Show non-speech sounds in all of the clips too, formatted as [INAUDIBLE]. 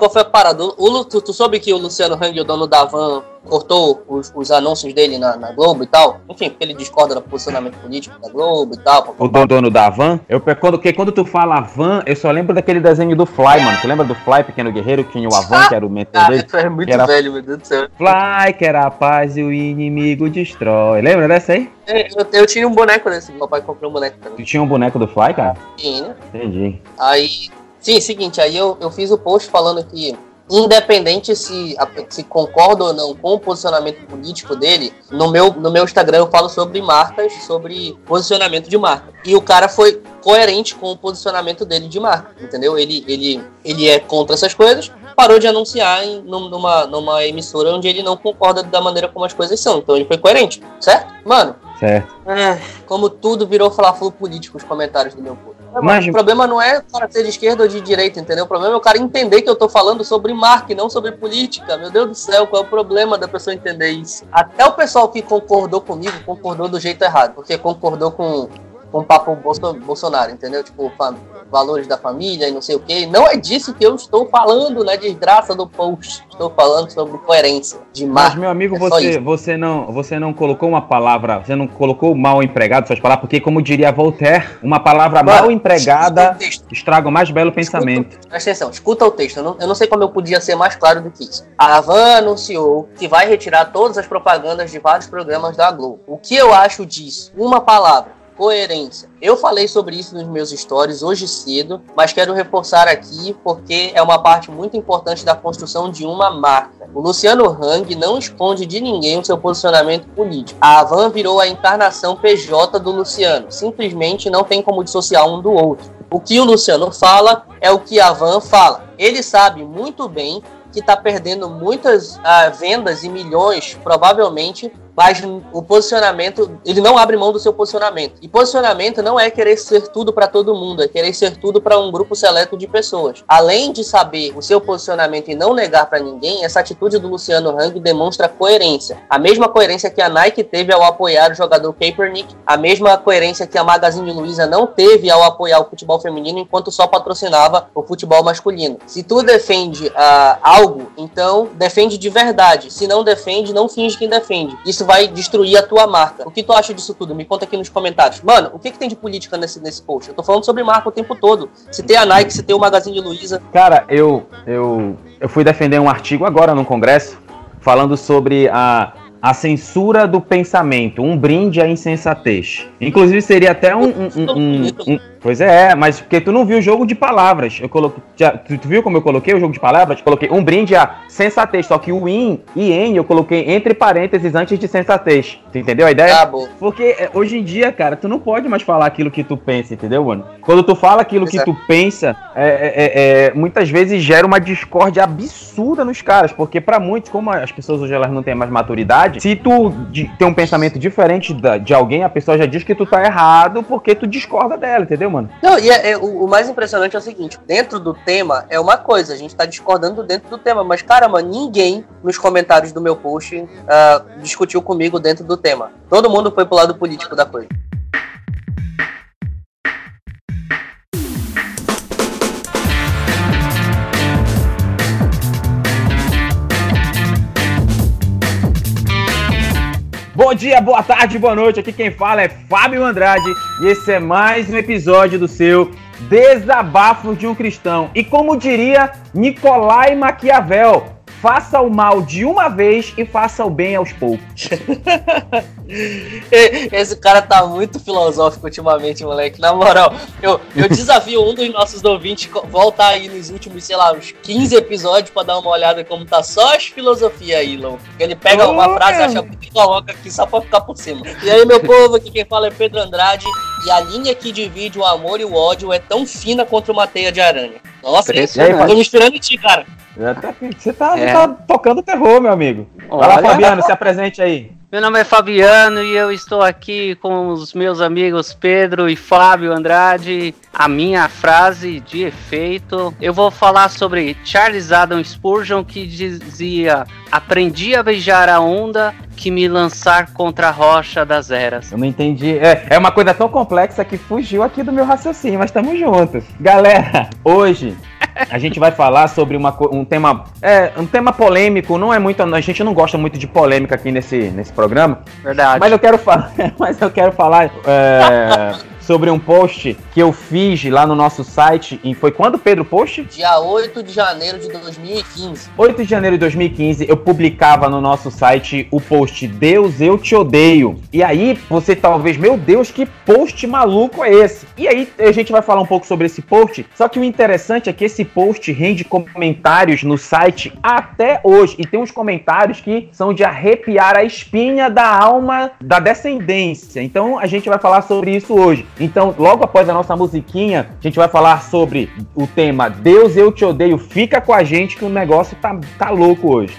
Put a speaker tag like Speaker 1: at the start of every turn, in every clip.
Speaker 1: qual foi a parada? O, Lu- tu, tu soube que o Luciano Hang, o dono da Van, cortou os, os anúncios dele na, na Globo e tal? Enfim, porque ele discorda do posicionamento político da Globo e tal.
Speaker 2: O dono, dono da van, eu, quando, porque quando tu fala van, eu só lembro daquele desenho do Fly, mano. Tu lembra do Fly, Pequeno Guerreiro, que tinha o Avan, que era o mentor dele?
Speaker 1: tu é muito
Speaker 2: Que era-
Speaker 1: velho, meu Deus do céu.
Speaker 2: Fly, que era a paz e o inimigo destrói. Lembra dessa aí?
Speaker 1: É, Eu, eu tinha um boneco desse, meu pai comprou um boneco pra
Speaker 2: Tu tinha um boneco do Fly, cara?
Speaker 1: Né?
Speaker 2: Entendi.
Speaker 1: Aí, sim, seguinte, aí eu, eu fiz o post falando que, independente se, se concordo ou não com o posicionamento político dele, no meu, no meu Instagram eu falo sobre marcas, sobre posicionamento de marca. E o cara foi coerente com o posicionamento dele de marca, entendeu? Ele, ele, ele é contra essas coisas, parou de anunciar em, num- numa, numa emissora onde ele não concorda da maneira como as coisas são. Então ele foi coerente, certo? Mano,
Speaker 2: Certo.
Speaker 1: é, como tudo virou falar flu político os comentários do meu post.
Speaker 2: Mas-
Speaker 1: O problema não é o cara ser de esquerda ou de direita, entendeu? O problema é o cara entender que eu tô falando sobre marca e não sobre política. Meu Deus do céu, qual é o problema da pessoa entender isso? Até o pessoal que concordou comigo concordou do jeito errado, porque concordou com, o papo Bolso- Bolsonaro, entendeu? Tipo, valores da família e não sei o quê. Não é disso que eu estou falando na desgraça do post. Estou falando sobre coerência de
Speaker 2: Mas, meu amigo,
Speaker 1: É
Speaker 2: você, você, não, você não colocou uma palavra, você não colocou mal empregado suas palavras, porque, como diria Voltaire, uma palavra
Speaker 1: Mano,
Speaker 2: mal empregada
Speaker 1: escuta o
Speaker 2: estraga o mais belo pensamento.
Speaker 1: Presta atenção, escuta o texto. Eu não, eu não sei como eu podia ser mais claro do que isso. A Havan anunciou que vai retirar todas as propagandas de vários programas da Globo. O que eu acho disso? Uma palavra. Coerência. Eu falei sobre isso nos meus stories hoje cedo, mas quero reforçar aqui porque é uma parte muito importante da construção de uma marca. O Luciano Hang não esconde de ninguém o seu posicionamento político. A Havan virou a encarnação PJ do Luciano. Simplesmente não tem como dissociar um do outro. O que o Luciano fala é o que a Van fala. Ele sabe muito bem que está perdendo muitas ah, vendas e milhões, provavelmente, mas o posicionamento, ele não abre mão do seu posicionamento. E posicionamento não é querer ser tudo para todo mundo, é querer ser tudo para um grupo seleto de pessoas. Além de saber o seu posicionamento e não negar para ninguém, essa atitude do Luciano Hang demonstra coerência. A mesma coerência que a Nike teve ao apoiar o jogador Kaepernick, a mesma coerência que a Magazine Luiza não teve ao apoiar o futebol feminino enquanto só patrocinava o futebol masculino. Se tu defende ah, algo, então defende de verdade. Se não defende, não finge que defende. Isso vai destruir a tua marca. O que tu acha disso tudo? Me conta aqui nos comentários. Mano, o que, que tem de política nesse, nesse post? Eu tô falando sobre marca o tempo todo. Se tem a Nike, se tem o Magazine Luiza.
Speaker 2: Cara, eu, eu, eu fui defender um artigo agora no Congresso falando sobre a, a censura do pensamento, um brinde à insensatez. Inclusive seria até um- um- um- pois é, mas porque tu não viu o jogo de palavras. Eu coloquei, já- tu, tu viu como eu coloquei o jogo de palavras? Coloquei um brinde à sensatez, só que o in e n eu coloquei entre parênteses antes de sensatez. Tu entendeu a ideia?
Speaker 1: Tá.
Speaker 2: Porque é, hoje em dia, cara, tu não pode mais falar aquilo que tu pensa, entendeu, mano? Quando tu fala aquilo que
Speaker 1: Exato.
Speaker 2: tu pensa, é, é, é, é, muitas vezes gera uma discórdia absurda nos caras, porque pra muitos, como as pessoas hoje elas não têm mais maturidade, se tu de- tem um pensamento diferente da- de alguém, a pessoa já diz que tu tá errado porque tu discorda dela, entendeu, mano?
Speaker 1: Não, e é- é- o, o mais impressionante é o seguinte: dentro do tema é uma coisa, a gente tá discordando dentro do tema, mas caramba, ninguém nos comentários do meu post ah, discutiu comigo dentro do tema. Todo mundo foi pro lado político da coisa.
Speaker 2: Bom dia, boa tarde, boa noite. Aqui quem fala é Fábio Andrade e esse é mais um episódio do seu Desabafo de um Cristão. E como diria Nicolai Maquiavel, faça o mal de uma vez e faça o bem aos poucos. [LAUGHS]
Speaker 1: Esse cara tá muito filosófico ultimamente, moleque. Na moral, eu, eu desafio um dos nossos ouvintes voltar aí nos últimos, sei lá, uns 15 episódios pra dar uma olhada como tá só as filosofias aí, louco. Ele pega uma frase, acha e coloca aqui só pra ficar por cima. E aí, meu povo, aqui quem fala é Pedro Andrade. E a linha que divide o amor e o ódio é tão fina quanto uma teia de aranha. Nossa,
Speaker 2: Impressionante.
Speaker 1: tô me inspirando em ti, cara.
Speaker 2: Tá- Você tá,
Speaker 3: É.
Speaker 2: tá tocando terror, meu amigo. Vai lá,
Speaker 3: Olha.
Speaker 2: Fabiano, se apresente aí.
Speaker 4: Meu nome é Fabiano e eu estou aqui com os meus amigos Pedro e Fábio Andrade. A minha frase de efeito, eu vou falar sobre Charles Adam Spurgeon que dizia: "Aprendi a beijar a onda que me lançar contra a rocha das eras".
Speaker 2: Eu não entendi. É, é uma coisa tão complexa que fugiu aqui do meu raciocínio, mas estamos juntos. Galera, hoje a gente vai falar sobre uma, um tema é um tema polêmico. Não é muito, a gente não gosta muito de polêmica aqui nesse nesse programa.
Speaker 4: Verdade.
Speaker 2: Mas eu quero falar, [LAUGHS] mas eu quero falar é, sobre um post que eu fiz lá no nosso site. E foi quando, Pedro, post?
Speaker 1: Dia 8 de janeiro de 2015.
Speaker 2: 8 de janeiro de 2015, eu publicava no nosso site o post Deus, eu te odeio. E aí você talvez, meu Deus, que post maluco é esse? E aí a gente vai falar um pouco sobre esse post. Só que o interessante é que esse post rende comentários no site até hoje. E tem uns comentários que são de arrepiar a espinha da alma da descendência. Então a gente vai falar sobre isso hoje. Então, logo após a nossa musiquinha, a gente vai falar sobre o tema Deus, eu te odeio. Fica com a gente que o negócio tá, tá louco hoje.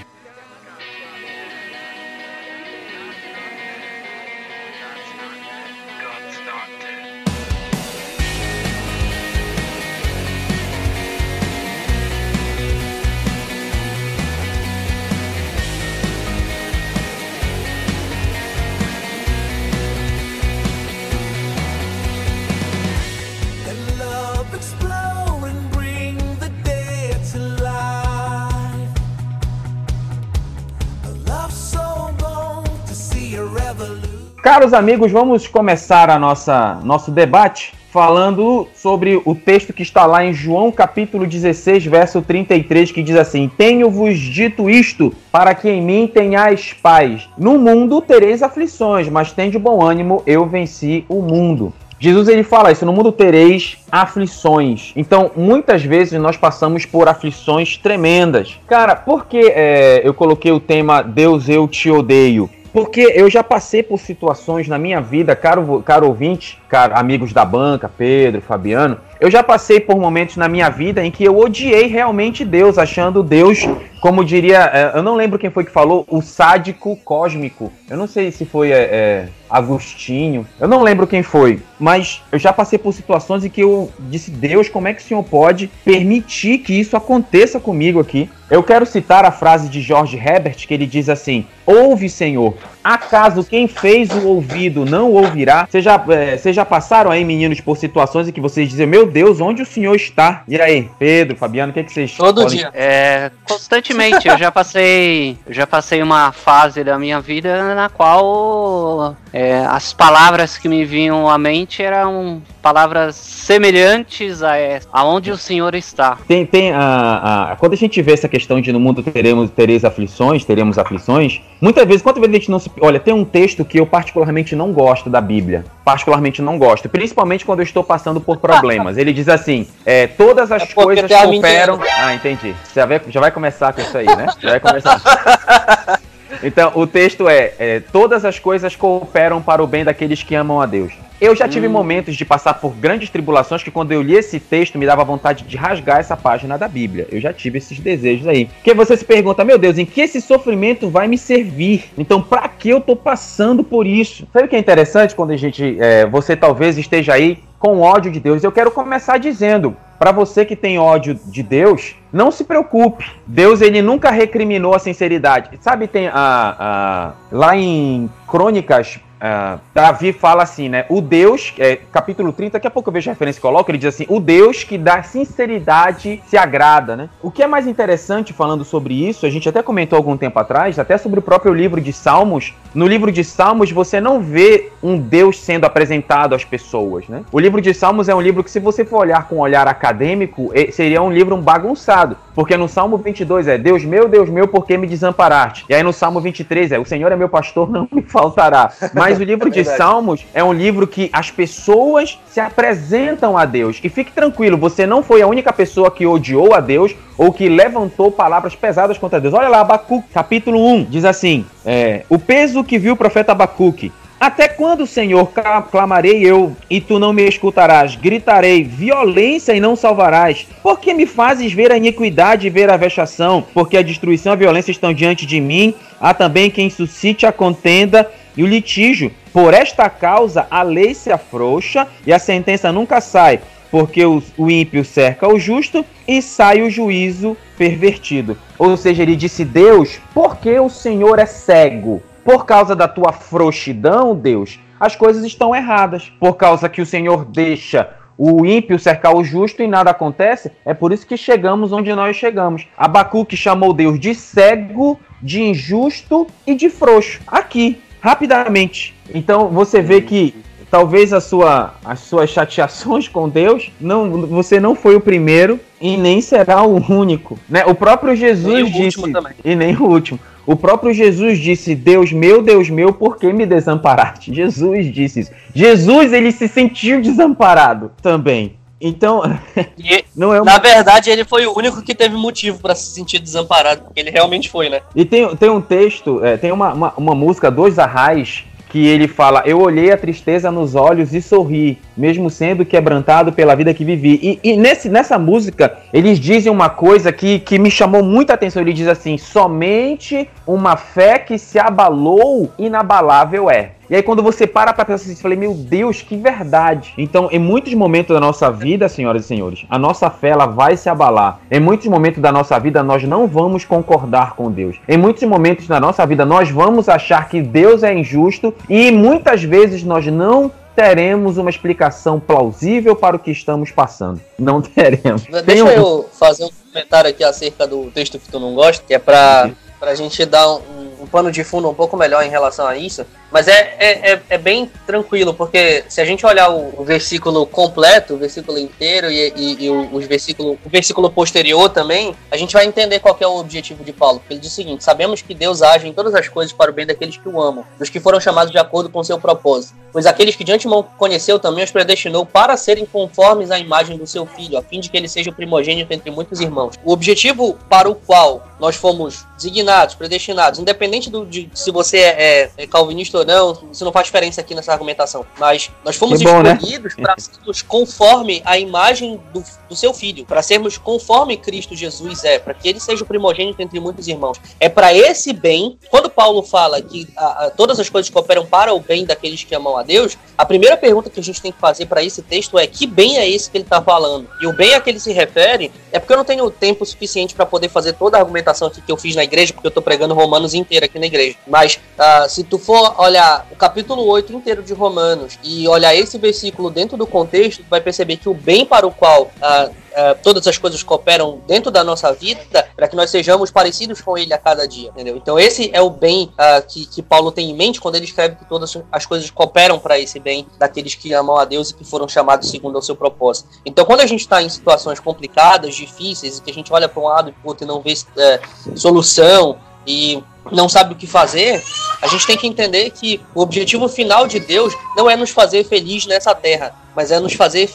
Speaker 2: Caros amigos, vamos começar a nossa nosso debate falando sobre o texto que está lá em João capítulo 16, verso 33, que diz assim: Tenho-vos dito isto, para que em mim tenhais paz. No mundo tereis aflições, mas tende bom ânimo, eu venci o mundo. Jesus ele fala isso, no mundo tereis aflições. Então, muitas vezes nós passamos por aflições tremendas. Cara, por que é, eu coloquei o tema Deus, eu te odeio? Porque eu já passei por situações na minha vida, caro, caro ouvinte, caro, amigos da banca, Pedro, Fabiano, eu já passei por momentos na minha vida em que eu odiei realmente Deus, achando Deus, como diria, é, eu não lembro quem foi que falou, o sádico cósmico. Eu não sei se foi é, é, Agostinho, eu não lembro quem foi, mas eu já passei por situações em que eu disse, Deus, como é que o Senhor pode permitir que isso aconteça comigo aqui? Eu quero citar a frase de George Herbert, que ele diz assim: Ouve, Senhor, acaso quem fez o ouvido não ouvirá? Vocês já, é, vocês já passaram aí, meninos, por situações em que vocês dizem, meu Deus, onde o Senhor está? E aí, Pedro, Fabiano, o que, é que vocês
Speaker 1: Todo
Speaker 2: podem-
Speaker 1: dia.
Speaker 4: É, constantemente, eu já passei, eu já passei uma fase da minha vida na qual é, as palavras que me vinham à mente eram palavras semelhantes a essa, aonde o Senhor está.
Speaker 2: Tem, tem a, a- quando a gente vê essa questão de no mundo teremos tereis aflições, teremos aflições, muitas vezes, quantas vezes a gente não se. Olha, tem um texto que eu particularmente não gosto da Bíblia. Particularmente não gosto. Principalmente quando eu estou passando por problemas. Ele diz assim: é, todas as
Speaker 1: É
Speaker 2: coisas cooperam. Ah, entendi. Já vai, já vai começar com isso aí, né? Já vai começar. [LAUGHS] Então, o texto é, é: Todas as coisas cooperam para o bem daqueles que amam a Deus. Eu já tive momentos de passar por grandes tribulações que, quando eu li esse texto, me dava vontade de rasgar essa página da Bíblia. Eu já tive esses desejos aí. Porque você se pergunta, meu Deus, em que esse sofrimento vai me servir? Então, pra que eu tô passando por isso? Sabe o que é interessante quando a gente. é, você talvez esteja aí com ódio de Deus? Eu quero começar dizendo. Pra você que tem ódio de Deus, não se preocupe. Deus ele nunca recriminou a sinceridade. Sabe, tem a, a lá em Crônicas ah, Davi fala assim, né? O Deus, é, capítulo 30, daqui a pouco eu vejo a referência e coloco, ele diz assim: o Deus que dá sinceridade se agrada, né? O que é mais interessante falando sobre isso, a gente até comentou algum tempo atrás, até sobre o próprio livro de Salmos. No livro de Salmos, você não vê um Deus sendo apresentado às pessoas, né? O livro de Salmos é um livro que, se você for olhar com um olhar acadêmico, seria um livro bagunçado. Porque no Salmo 22 é Deus meu, Deus meu, por que me desamparaste? E aí no Salmo 23 é O Senhor é meu pastor, [LAUGHS] não me faltará. Mas o livro de
Speaker 1: Verdade.
Speaker 2: Salmos é um livro que as pessoas se apresentam a Deus. E fique tranquilo, você não foi a única pessoa que odiou a Deus ou que levantou palavras pesadas contra Deus. Olha lá, Abacuque, capítulo 1, diz assim: é, O peso que viu o profeta Abacuque. Até quando, Senhor, cla- clamarei eu e tu não me escutarás? Gritarei violência e não salvarás. Por que me fazes ver a iniquidade e ver a vexação? Porque a destruição e a violência estão diante de mim. Há também quem suscite a contenda e o litígio. Por esta causa a lei se afrouxa e a sentença nunca sai. Porque o, ímpio cerca o justo e sai o juízo pervertido. Ou seja, ele disse: Deus, porque o Senhor é cego? Por causa da tua frouxidão, Deus, as coisas estão erradas. Por causa que o Senhor deixa o ímpio cercar o justo e nada acontece, é por isso que chegamos onde nós chegamos. Abacuque chamou Deus de cego, de injusto e de frouxo. Aqui, rapidamente. Então você vê que talvez a sua, as suas chateações com Deus, não, você não foi o primeiro e nem será o único. Né? O próprio Jesus
Speaker 1: o
Speaker 2: disse. E nem o último. O próprio Jesus disse: Deus meu, Deus meu, por que me desamparaste? [LAUGHS] Jesus disse isso. Jesus, ele se sentiu desamparado também. Então, [LAUGHS]
Speaker 1: E,
Speaker 2: não é uma
Speaker 1: na verdade, ele foi o único que teve motivo pra se sentir desamparado, porque ele realmente foi, né?
Speaker 2: E tem, tem um texto, é, tem uma, uma, uma música, Dois Arrais, que ele fala: Eu olhei a tristeza nos olhos e sorri, mesmo sendo quebrantado pela vida que vivi. E, e nesse, nessa música, eles dizem uma coisa que, que me chamou muita atenção. Ele diz assim: Somente uma fé que se abalou, inabalável é. E aí, quando você para pra pensar assim, você fala, meu Deus, que verdade. Então, em muitos momentos da nossa vida, senhoras e senhores, a nossa fé ela vai se abalar. Em muitos momentos da nossa vida, nós não vamos concordar com Deus. Em muitos momentos da nossa vida, nós vamos achar que Deus é injusto e muitas vezes nós não teremos uma explicação plausível para o que estamos passando. Não [LAUGHS] teremos.
Speaker 1: Deixa
Speaker 2: um-
Speaker 1: eu fazer um comentário aqui acerca do texto que tu não gosta, que é pra, pra gente dar um, um pano de fundo um pouco melhor em relação a isso. Mas é, é, é, é bem tranquilo, porque se a gente olhar o, versículo completo, o versículo inteiro e, e, e o, os versículo, o versículo posterior também, a gente vai entender qual é o objetivo de Paulo. Porque ele diz o seguinte: sabemos que Deus age em todas as coisas para o bem daqueles que o amam, dos que foram chamados de acordo com seu propósito. Pois aqueles que de antemão conheceu também os predestinou para serem conformes à imagem do seu filho, a fim de que ele seja o primogênito entre muitos irmãos. O objetivo para o qual nós fomos designados, predestinados, independente do, de se você é, é- é calvinista ou não, isso não faz diferença aqui nessa argumentação. Mas nós fomos
Speaker 2: Que bom, né?
Speaker 1: escolhidos para sermos conforme a imagem do, do seu filho, para sermos conforme Cristo Jesus é, para que ele seja o primogênito entre muitos irmãos. É para esse bem, quando Paulo fala que a- a- todas as coisas cooperam para o bem daqueles que amam a Deus, a primeira pergunta que a gente tem que fazer para esse texto é que bem é esse que ele está falando? E o bem a que ele se refere é porque eu não tenho tempo suficiente para poder fazer toda a argumentação que eu fiz na igreja, porque eu tô pregando Romanos inteiro aqui na igreja. Mas ah, se tu for olhar o capítulo 8 inteiro de Romanos e olhar esse versículo dentro do contexto, vai perceber que o bem para o qual ah, ah, todas as coisas cooperam dentro da nossa vida para que nós sejamos parecidos com ele a cada dia, entendeu? Então esse é o bem ah, que, que Paulo tem em mente quando ele escreve que todas as coisas cooperam para esse bem daqueles que amam a Deus e que foram chamados segundo o seu propósito. Então quando a gente está em situações complicadas, difíceis, e que a gente olha para um lado e para outro e não vê é, solução e não sabe o que fazer, a gente tem que entender que o objetivo final de Deus não é nos fazer feliz nessa terra, mas é nos fazer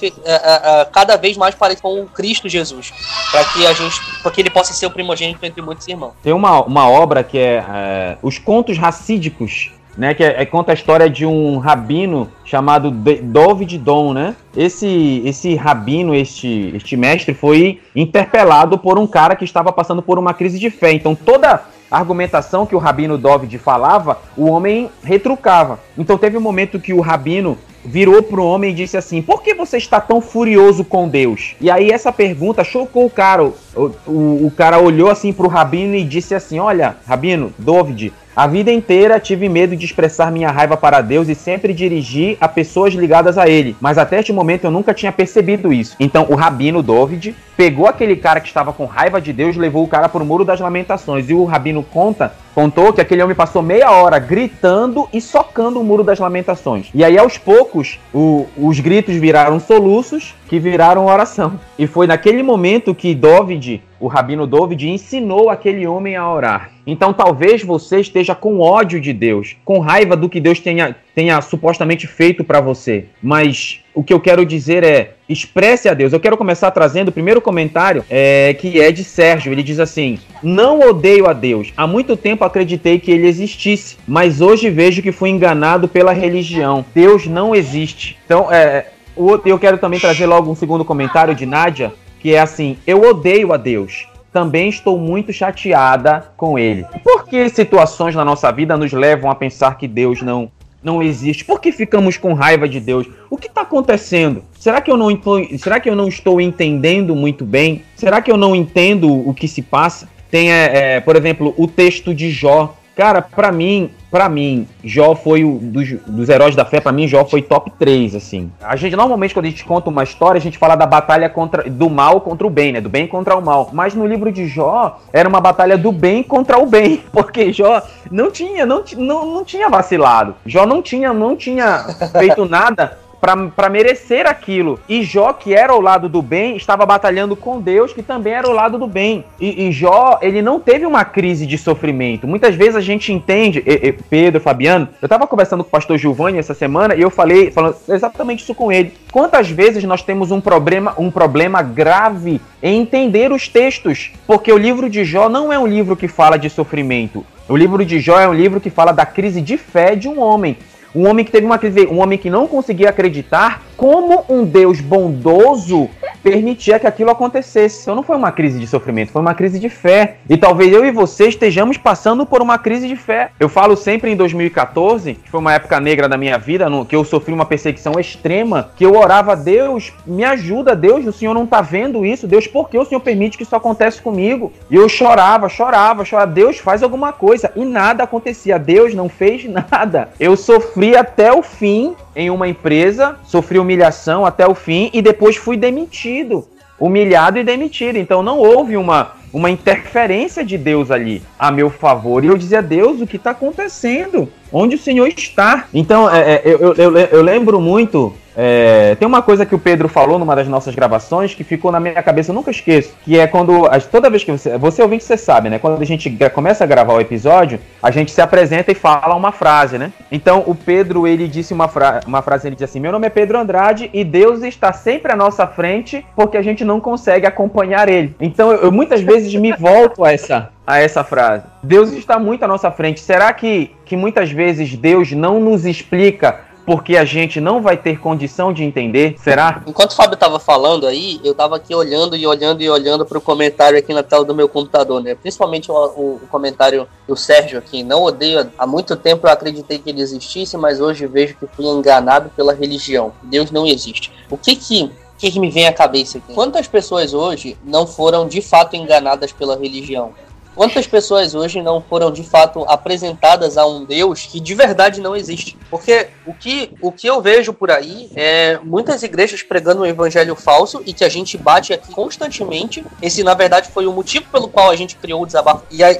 Speaker 1: cada vez mais parecido com Cristo Jesus, para que a gente, para que ele possa ser o primogênito entre muitos irmãos.
Speaker 2: Tem uma, uma obra que é, é, Os Contos Racídicos, né? Que é, é- conta a história de um rabino chamado David Dom, né? Esse, esse rabino, este, este mestre, foi interpelado por um cara que estava passando por uma crise de fé. Então toda argumentação que o rabino David falava, o homem retrucava. Então teve um momento que o rabino virou pro homem e disse assim: Por que você está tão furioso com Deus? E aí essa pergunta chocou o cara. O, o, o cara olhou assim pro rabino e disse assim: Olha, rabino, David, a vida inteira tive medo de expressar minha raiva para Deus e sempre dirigi a pessoas ligadas a ele. Mas até este momento eu nunca tinha percebido isso. Então o rabino David pegou aquele cara que estava com raiva de Deus, levou o cara pro muro das lamentações. E o rabino conta, contou que aquele homem passou meia hora gritando e socando o muro das lamentações. E aí aos poucos o- os gritos viraram soluços que viraram oração. E foi naquele momento que David, o rabino David, ensinou aquele homem a orar. Então talvez você esteja com ódio de Deus, com raiva do que Deus tenha, tenha supostamente feito para você. Mas o que eu quero dizer é expresse a Deus. Eu quero começar trazendo o primeiro comentário, é, que é de Sérgio. Ele diz assim: Não odeio a Deus. Há muito tempo acreditei que ele existisse, mas hoje vejo que fui enganado pela religião. Deus não existe. Então, é, eu quero também trazer logo um segundo comentário de Nádia, que é assim: Eu odeio a Deus. Também estou muito chateada com ele. Por que situações na nossa vida nos levam a pensar que Deus não não existe? Por que ficamos com raiva de Deus? O que está acontecendo? Será que, eu não, será que eu não estou entendendo muito bem? Será que eu não entendo o que se passa? Tem, é, é, por exemplo, o texto de Jó. Cara, pra mim, para mim, Jó foi o dos, dos heróis da fé, pra mim Jó foi top 3, assim. A gente normalmente quando a gente conta uma história, a gente fala da batalha contra do mal contra o bem, né? Do bem contra o mal. Mas no livro de Jó era uma batalha do bem contra o bem, [LAUGHS] porque Jó não tinha, não, não, não tinha vacilado. Jó não tinha, não tinha feito nada pra merecer aquilo. E Jó, que era o lado do bem, estava batalhando com Deus, que também era o lado do bem. E, e Jó, ele não teve uma crise de sofrimento. Muitas vezes a gente entende, e- e- Pedro, Fabiano, eu estava conversando com o pastor Giovanni essa semana e eu falei, falando exatamente isso com ele. Quantas vezes nós temos um problema, um problema grave em entender os textos? Porque o livro de Jó não é um livro que fala de sofrimento. O livro de Jó é um livro que fala da crise de fé de um homem. Um homem que teve uma crise, um homem que não conseguia acreditar como um Deus bondoso permitia que aquilo acontecesse. Então não foi uma crise de sofrimento, foi uma crise de fé. E talvez eu e você estejamos passando por uma crise de fé. Eu falo sempre em 2014, que foi uma época negra da minha vida, no, que eu sofri uma perseguição extrema, que eu orava a Deus, me ajuda, Deus, o Senhor não tá vendo isso, Deus, por que o Senhor permite que isso aconteça comigo? E eu chorava, chorava, chorava, Deus faz alguma coisa, e nada acontecia, Deus não fez nada. Eu sofri até o fim em uma empresa, sofri humilhação até o fim e depois fui demitido. Humilhado e demitido. Então não houve uma, uma interferência de Deus ali a meu favor. E eu dizia, Deus, o que está acontecendo? Onde o Senhor está? Então, é, é, eu, eu, eu, lembro muito. é, tem uma coisa que o Pedro falou numa das nossas gravações que ficou na minha cabeça, eu nunca esqueço. Que é quando. Toda vez que você. Você ouvinte, você sabe, né? Quando a gente começa a gravar o episódio, a gente se apresenta e fala uma frase, né? Então o Pedro, ele disse uma, fra uma frase, ele disse assim: Meu nome é Pedro Andrade e Deus está sempre à nossa frente porque a gente não consegue acompanhar ele. Então eu, eu muitas vezes [LAUGHS] me volto a essa, a essa frase. Deus está muito à nossa frente. Será que, que muitas vezes Deus não nos explica porque a gente não vai ter condição de entender? Será?
Speaker 1: Enquanto o Fábio tava falando aí, eu tava aqui olhando e olhando e olhando pro comentário aqui na tela do meu computador, né? Principalmente o, o- o comentário do Sérgio aqui. Não odeio. Há muito tempo eu acreditei que ele existisse, mas hoje vejo que fui enganado pela religião. Deus não existe. O que que. Que, que me vem à cabeça aqui? Quantas pessoas hoje não foram de fato enganadas pela religião? Quantas pessoas hoje não foram de fato apresentadas a um Deus que de verdade não existe? Porque o que, o que eu vejo por aí é muitas igrejas pregando um evangelho falso e que a gente bate aqui constantemente. Esse, na verdade, foi o motivo pelo qual a gente criou o desabafo. E, a- e-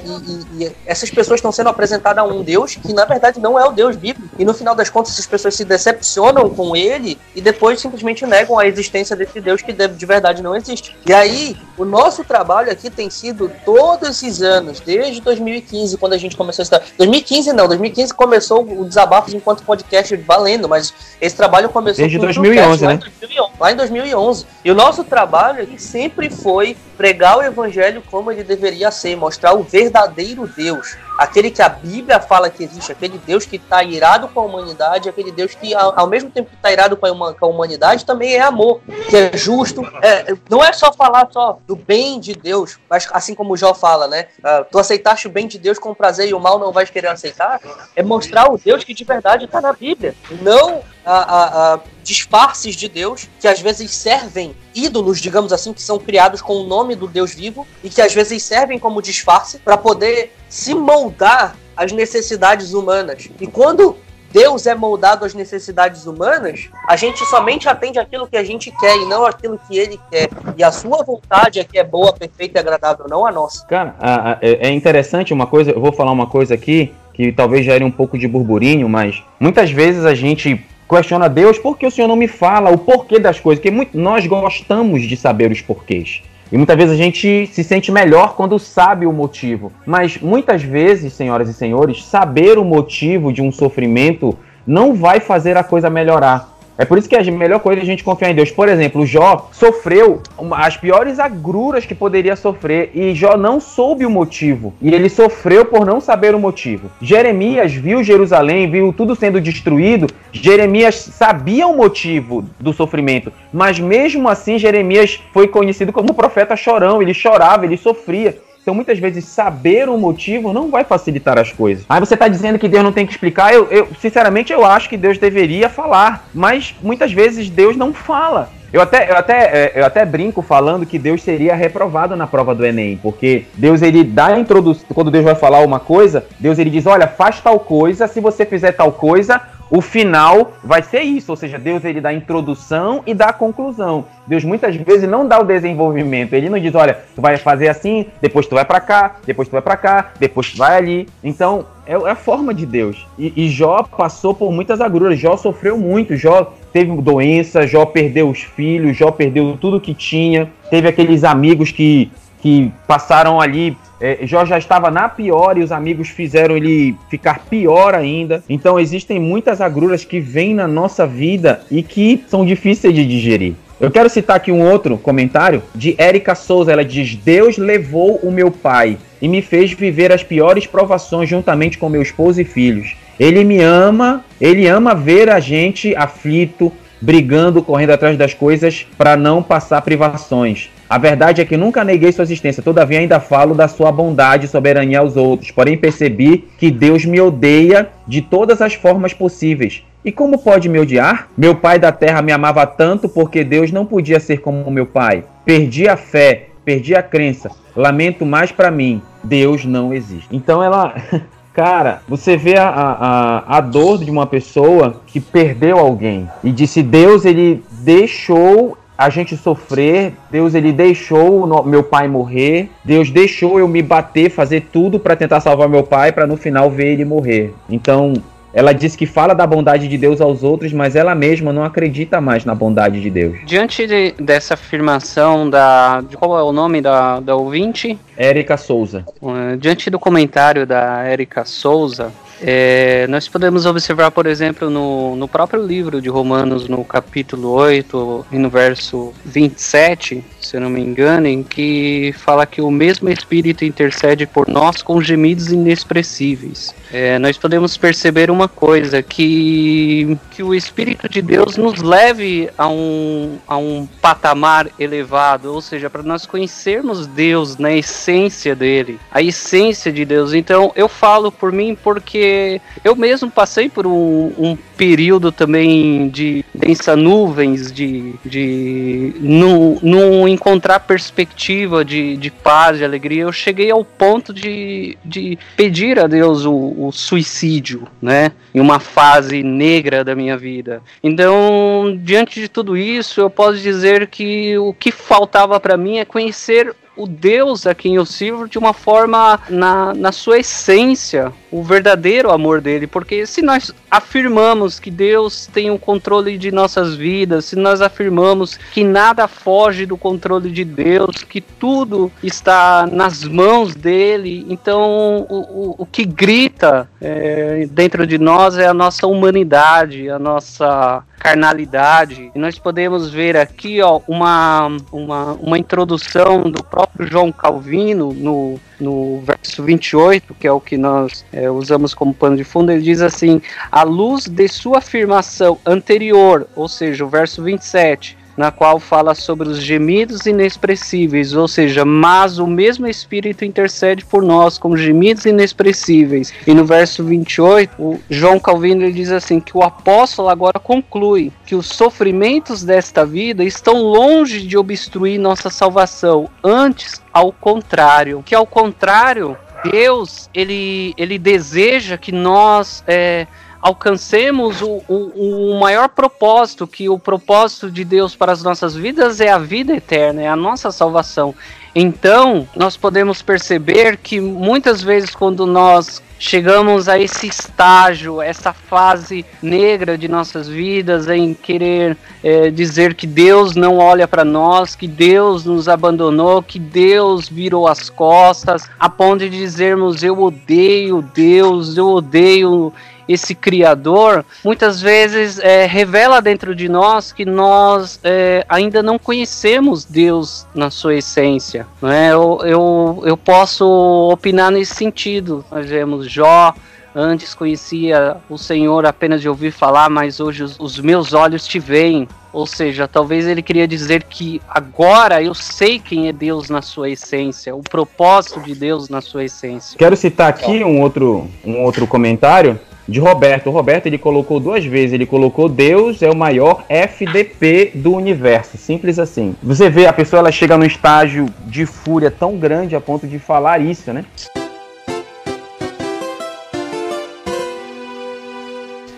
Speaker 1: e- essas pessoas estão sendo apresentadas a um Deus que, na verdade, não é o Deus bíblico. E no final das contas, essas pessoas se decepcionam com ele e depois simplesmente negam a existência desse Deus que de verdade não existe. E aí, o nosso trabalho aqui tem sido todos esses anos, desde 2015, quando a gente começou a estudar. 2015 não, 2015 começou o desabafo enquanto podcast valendo, mas esse trabalho começou
Speaker 2: Desde
Speaker 1: com o
Speaker 2: 2011,
Speaker 1: Truecast lá
Speaker 2: né?
Speaker 1: em 2011, lá em 2011. E o nosso trabalho sempre foi pregar o evangelho como ele deveria ser, mostrar o verdadeiro Deus, aquele que a Bíblia fala que existe, aquele Deus que está irado com a humanidade, aquele Deus que ao, mesmo tempo que está irado com a, huma- com a humanidade, também é amor, que é justo. É, não é só falar só do bem de Deus, mas assim como o Jó fala, né? ah, tu aceitaste o bem de Deus com prazer e o mal não vais querer aceitar. É mostrar o Deus que de verdade está na Bíblia, não a, a- a disfarces de Deus que às vezes servem ídolos, digamos assim, que são criados com o nome do Deus vivo e que às vezes servem como disfarce para poder se moldar às necessidades humanas. E quando Deus é moldado às necessidades humanas, a gente somente atende aquilo que a gente quer e não aquilo que ele quer. E a sua vontade é que é boa, perfeita e agradável, não a nossa.
Speaker 2: Cara, é é interessante uma coisa, eu vou falar uma coisa aqui que talvez gere um pouco de burburinho, mas muitas vezes a gente questiona Deus por que o Senhor não me fala o porquê das coisas, porque muito- nós gostamos de saber os porquês. E muitas vezes a gente se sente melhor quando sabe o motivo. Mas muitas vezes, senhoras e senhores, saber o motivo de um sofrimento não vai fazer a coisa melhorar. É por isso que a melhor coisa é a gente confiar em Deus. Por exemplo, Jó sofreu as piores agruras que poderia sofrer e Jó não soube o motivo. E ele sofreu por não saber o motivo. Jeremias viu Jerusalém, viu tudo sendo destruído. Jeremias sabia o motivo do sofrimento, mas mesmo assim Jeremias foi conhecido como profeta chorão. Ele chorava, ele sofria. Então, muitas vezes, saber o motivo não vai facilitar as coisas. Aí você está dizendo que Deus não tem que explicar. Eu, eu, sinceramente, eu acho que Deus deveria falar. Mas muitas vezes Deus não fala. Eu até, eu, até, é, eu até brinco falando que Deus seria reprovado na prova do Enem, porque Deus ele dá a introdução, quando Deus vai falar uma coisa, Deus ele diz, olha, faz tal coisa, se você fizer tal coisa, o final vai ser isso, ou seja, Deus ele dá a introdução e dá a conclusão. Deus muitas vezes não dá o desenvolvimento, ele não diz, olha, tu vai fazer assim, depois tu vai pra cá, depois tu vai pra cá, depois tu vai ali. Então, é é a forma de Deus. E, e Jó passou por muitas agruras, Jó sofreu muito, Jó teve doença, Jó perdeu os filhos, Jó perdeu tudo que tinha, teve aqueles amigos que, que passaram ali. é, Jó já estava na pior e os amigos fizeram ele ficar pior ainda. Então existem muitas agruras que vêm na nossa vida e que são difíceis de digerir. Eu quero citar aqui um outro comentário de Érica Souza. Ela diz: Deus levou o meu pai e me fez viver as piores provações juntamente com meu esposo e filhos. Ele me ama, ele ama ver a gente aflito, brigando, correndo atrás das coisas para não passar privações. A verdade é que nunca neguei sua existência, todavia ainda falo da sua bondade e soberania aos outros. Porém percebi que Deus me odeia de todas as formas possíveis. E como pode me odiar? Meu pai da terra me amava tanto porque Deus não podia ser como meu pai. Perdi a fé, perdi a crença. Lamento mais pra mim. Deus não existe. Então ela. [LAUGHS] Cara, você vê a, a, a dor de uma pessoa que perdeu alguém e disse: Deus, ele deixou a gente sofrer, Deus ele deixou meu pai morrer, Deus deixou eu me bater, fazer tudo pra tentar salvar meu pai, pra no final ver ele morrer. Então, ela diz que fala da bondade de Deus aos outros, mas ela mesma não acredita mais na bondade de Deus.
Speaker 4: Diante de- dessa afirmação da. De qual é o nome da, da ouvinte?
Speaker 2: Érica Souza.
Speaker 4: Uh, diante do comentário da Érica Souza, é, nós podemos observar, por exemplo, no, no próprio livro de Romanos, no capítulo 8 e no verso 27, se eu não me engano, em que fala que o mesmo Espírito intercede por nós com gemidos inexpressíveis. É, nós podemos perceber uma coisa, que, que o Espírito de Deus nos leve a um, a um patamar elevado, ou seja, para nós conhecermos Deus na essência dele, a essência de Deus. Então, eu falo por mim porque eu mesmo passei por um, um período também de densa nuvens, de, de não, não encontrar perspectiva de, de paz, de alegria. Eu cheguei ao ponto de, de pedir a Deus o, o suicídio, né? Em uma fase negra da minha vida. Então, diante de tudo isso, eu posso dizer que o que faltava para mim é conhecer o Deus a quem eu sirvo de uma forma na, na sua essência, o verdadeiro amor dele. Porque se nós afirmamos que Deus tem o controle de nossas vidas, se nós afirmamos que nada foge do controle de Deus, que tudo está nas mãos dele, então o, o, o que grita é, dentro de nós é a nossa humanidade, a nossa carnalidade. E nós podemos ver aqui ó, uma, uma, uma introdução do próprio João Calvino no, no verso 28, que é o que nós é, usamos como pano de fundo. Ele diz assim: à luz de sua afirmação anterior, ou seja, o verso 27. Na qual fala sobre os gemidos inexpressíveis, ou seja, mas o mesmo Espírito intercede por nós com gemidos inexpressíveis. E no verso 28, o João Calvino ele diz assim: que o apóstolo agora conclui que os sofrimentos desta vida estão longe de obstruir nossa salvação, antes, ao contrário, que ao contrário, Deus ele, ele deseja que nós é, alcancemos o, o, o maior propósito, que o propósito de Deus para as nossas vidas é a vida eterna, é a nossa salvação. Então, nós podemos perceber que muitas vezes, quando nós chegamos a esse estágio, essa fase negra de nossas vidas, em querer é, dizer que Deus não olha para nós, que Deus nos abandonou, que Deus virou as costas, a ponto de dizermos: Eu odeio Deus, eu odeio esse Criador, muitas vezes é, revela dentro de nós que nós é, ainda não conhecemos Deus na sua essência. Não é? eu, eu, eu posso opinar nesse sentido. Nós vemos Jó. Antes conhecia o Senhor apenas de ouvir falar, mas hoje os, os meus olhos te veem. Ou seja, talvez ele queria dizer que agora eu sei quem é Deus na sua essência, o propósito de Deus na sua essência.
Speaker 2: Quero citar aqui um outro, um outro comentário de Roberto. O Roberto ele colocou duas vezes, ele colocou Deus é o maior FDP do universo, simples assim. Você vê a pessoa ela chega num estágio de fúria tão grande a ponto de falar isso, né?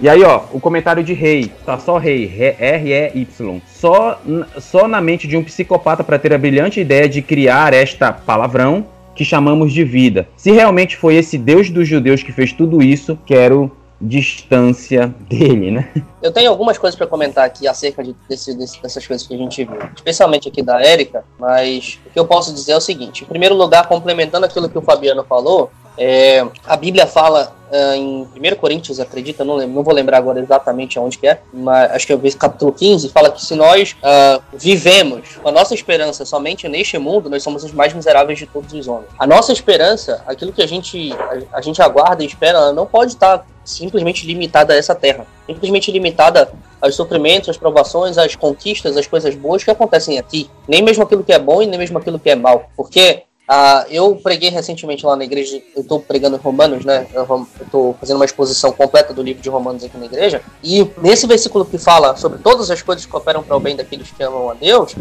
Speaker 2: E aí, ó, o comentário de rei, tá só rei, R-E-Y. Só, só na mente de um psicopata para ter a brilhante ideia de criar esta palavrão que chamamos de vida. Se realmente foi esse Deus dos judeus que fez tudo isso, quero distância dele, né?
Speaker 1: Eu tenho algumas coisas para comentar aqui acerca de, desse, dessas coisas que a gente viu, especialmente aqui da Érica, mas o que eu posso dizer é o seguinte: em primeiro lugar, complementando aquilo que o Fabiano falou, é, a Bíblia fala uh, em 1 Coríntios, acredita, não, não vou lembrar agora exatamente aonde que é, mas acho que é o capítulo 15, fala que se nós uh, vivemos com a nossa esperança somente neste mundo, nós somos os mais miseráveis de todos os homens. A nossa esperança, aquilo que a gente, a, a gente aguarda e espera, não pode estar simplesmente limitada a essa terra, simplesmente limitada aos sofrimentos, às provações, às conquistas, às coisas boas que acontecem aqui. Nem mesmo aquilo que é bom e nem mesmo aquilo que é mal. Porque ah, eu preguei recentemente lá na igreja, eu estou pregando Romanos, né? Eu estou fazendo uma exposição completa do livro de Romanos aqui na igreja. E nesse versículo que fala sobre todas as coisas que operam para o bem daqueles que amam a Deus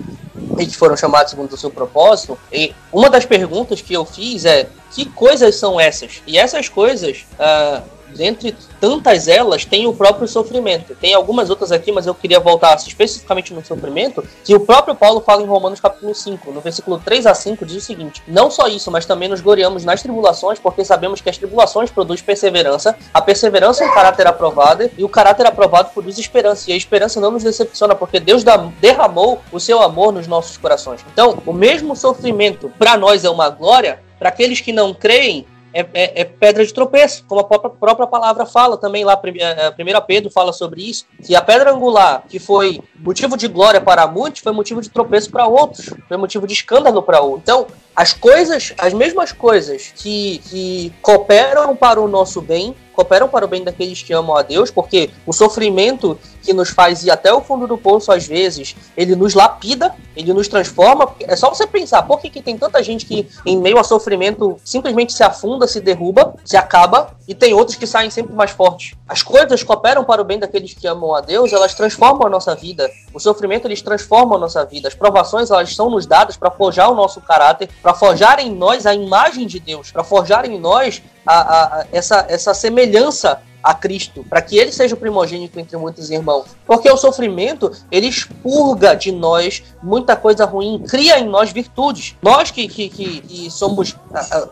Speaker 1: e que foram chamados segundo o seu propósito, e uma das perguntas que eu fiz é: que coisas são essas? E essas coisas. Ah, dentre tantas elas, tem o próprio sofrimento. Tem algumas outras aqui, mas eu queria voltar especificamente no sofrimento, que o próprio Paulo fala em Romanos capítulo 5, no versículo 3 a 5, diz o seguinte: Não só isso, mas também nos gloriamos nas tribulações, porque sabemos que as tribulações produzem perseverança, a perseverança é um caráter aprovado, e o caráter aprovado produz esperança, e a esperança não nos decepciona, porque Deus derramou o seu amor nos nossos corações. Então, o mesmo sofrimento para nós é uma glória, para aqueles que não creem, é, é, é, pedra de tropeço, como a própria, própria palavra fala também lá, 1 é, Pedro fala sobre isso, que a pedra angular, que foi motivo de glória para muitos, foi motivo de tropeço para outros, foi motivo de escândalo para outros. Então, as coisas, as mesmas coisas que, que cooperam para o nosso bem, cooperam para o bem daqueles que amam a Deus, porque o sofrimento que nos faz ir até o fundo do poço, às vezes, ele nos lapida, ele nos transforma. É só você pensar, por que, que tem tanta gente que, em meio a sofrimento, simplesmente se afunda, se derruba, se acaba, e tem outros que saem sempre mais fortes? As coisas cooperam para o bem daqueles que amam a Deus, elas transformam a nossa vida. O sofrimento, eles transformam a nossa vida. As provações, elas são nos dadas para forjar o nosso caráter, para forjar em nós a imagem de Deus, para forjar em nós a, a, essa, essa semelhança a Cristo, para que ele seja o primogênito entre muitos irmãos. Porque o sofrimento, ele expurga de nós muita coisa ruim, cria em nós virtudes. Nós que, que, que, que somos,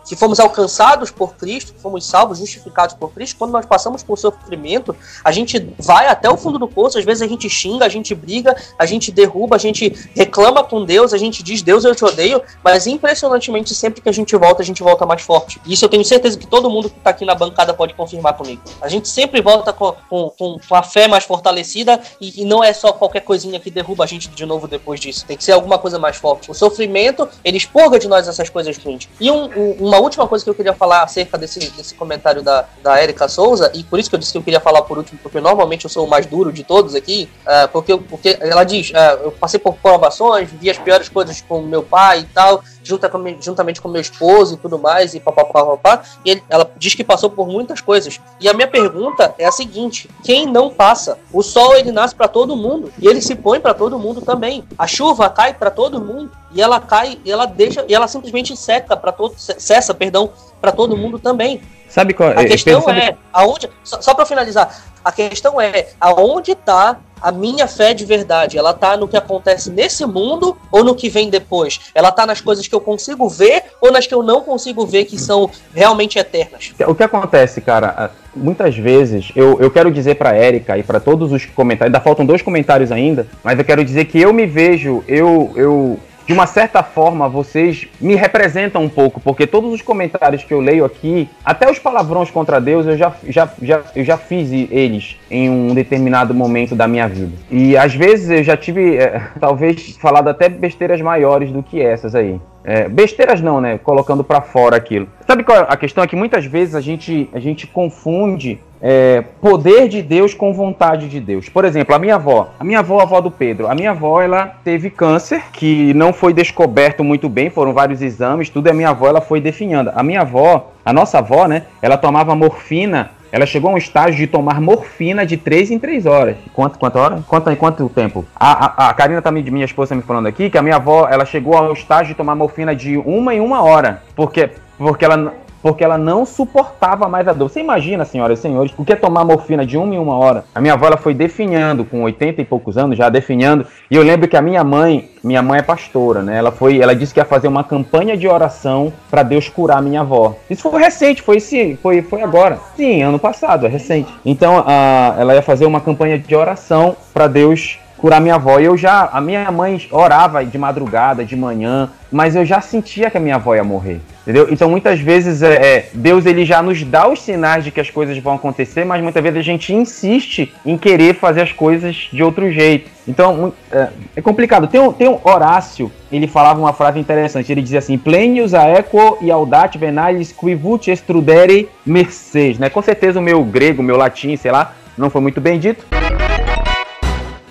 Speaker 1: que fomos alcançados por Cristo, fomos salvos, justificados por Cristo, quando nós passamos por sofrimento, a gente vai até o fundo do poço, às vezes a gente xinga, a gente briga, a gente derruba, a gente reclama com Deus, a gente diz, Deus, eu te odeio, mas impressionantemente, sempre que a gente volta, a gente volta mais forte. Isso eu tenho certeza que todo mundo que está aqui na bancada pode confirmar comigo. A gente sempre volta com, com, com a fé mais fortalecida e, e, não é só qualquer coisinha que derruba a gente de novo depois disso. Tem que ser alguma coisa mais forte. O sofrimento, ele expurga de nós essas coisas ruins. E um, um, uma última coisa que eu queria falar acerca desse, desse comentário da, da Erika Souza, e por isso que eu disse que eu queria falar por último, porque normalmente eu sou o mais duro de todos aqui, uh, porque, porque ela diz, uh, eu passei por provações, vi as piores coisas com meu pai e tal, juntamente com meu esposo e tudo mais, e papapá, papapá, e ele, ela diz que passou por muitas coisas. E a minha pergunta é a seguinte: quem não passa? O sol ele nasce para todo mundo e ele se põe para todo mundo também. A chuva cai para todo mundo e ela cai, e ela deixa, e ela simplesmente seca para todo, cessa, perdão, para todo mundo também.
Speaker 2: Sabe qual
Speaker 1: A questão é, aonde, só, só para finalizar, a questão é aonde está a minha fé de verdade? Ela tá no que acontece nesse mundo ou no que vem depois? Ela tá nas coisas que eu consigo ver ou nas que eu não consigo ver que são realmente eternas?
Speaker 2: O que acontece, cara, muitas vezes, eu, eu quero dizer pra Érica e para todos os comentários, ainda faltam dois comentários ainda, mas eu quero dizer que eu me vejo, eu, eu de uma certa forma, vocês me representam um pouco, porque todos os comentários que eu leio aqui, até os palavrões contra Deus, eu já, já, já, eu já fiz eles em um determinado momento da minha vida. E às vezes eu já tive, é, [LAUGHS] talvez, falado até besteiras maiores do que essas aí. É, besteiras não, né? Colocando pra fora aquilo. Sabe qual é a questão? É que muitas vezes a gente, a gente confunde é, poder de Deus com vontade de Deus. Por exemplo, a minha avó, a minha avó, a avó do Pedro, a minha avó, ela teve câncer que não foi descoberto muito bem, foram vários exames, tudo. E a minha avó, ela foi definhando. A minha avó, a nossa avó, né? Ela tomava morfina. Ela chegou a um estágio de tomar morfina de 3 em 3 horas. Quanto, quanto hora? Quanto, quanto tempo? A, a, a Karina tá minha esposa tá me falando aqui que a minha avó, ela chegou ao estágio de tomar morfina de uma em uma hora. Porque, porque ela porque ela não suportava mais a dor. Você imagina, senhoras e senhores, o que é tomar morfina de uma em uma hora? A minha avó ela foi definhando, com 80 e poucos anos, já definhando, e eu lembro que a minha mãe, minha mãe é pastora, né? Ela foi, ela disse que ia fazer uma campanha de oração para Deus curar minha avó. Isso foi recente, foi sim, foi, foi agora. Sim, ano passado, é recente. Então, a, ela ia fazer uma campanha de oração para Deus curar minha avó. Eu já, a minha mãe orava de madrugada, de manhã, mas eu já sentia que a minha avó ia morrer. Entendeu? Então muitas vezes é, é, Deus ele já nos dá os sinais de que as coisas vão acontecer, mas muitas vezes a gente insiste em querer fazer as coisas de outro jeito. Então é, é complicado. Tem um, tem um Horácio, ele falava uma frase interessante. Ele dizia assim: Plenius aequo audate venalis quivut estrudere merces. Né? Com certeza o meu grego, o meu latim, sei lá, não foi muito bem dito.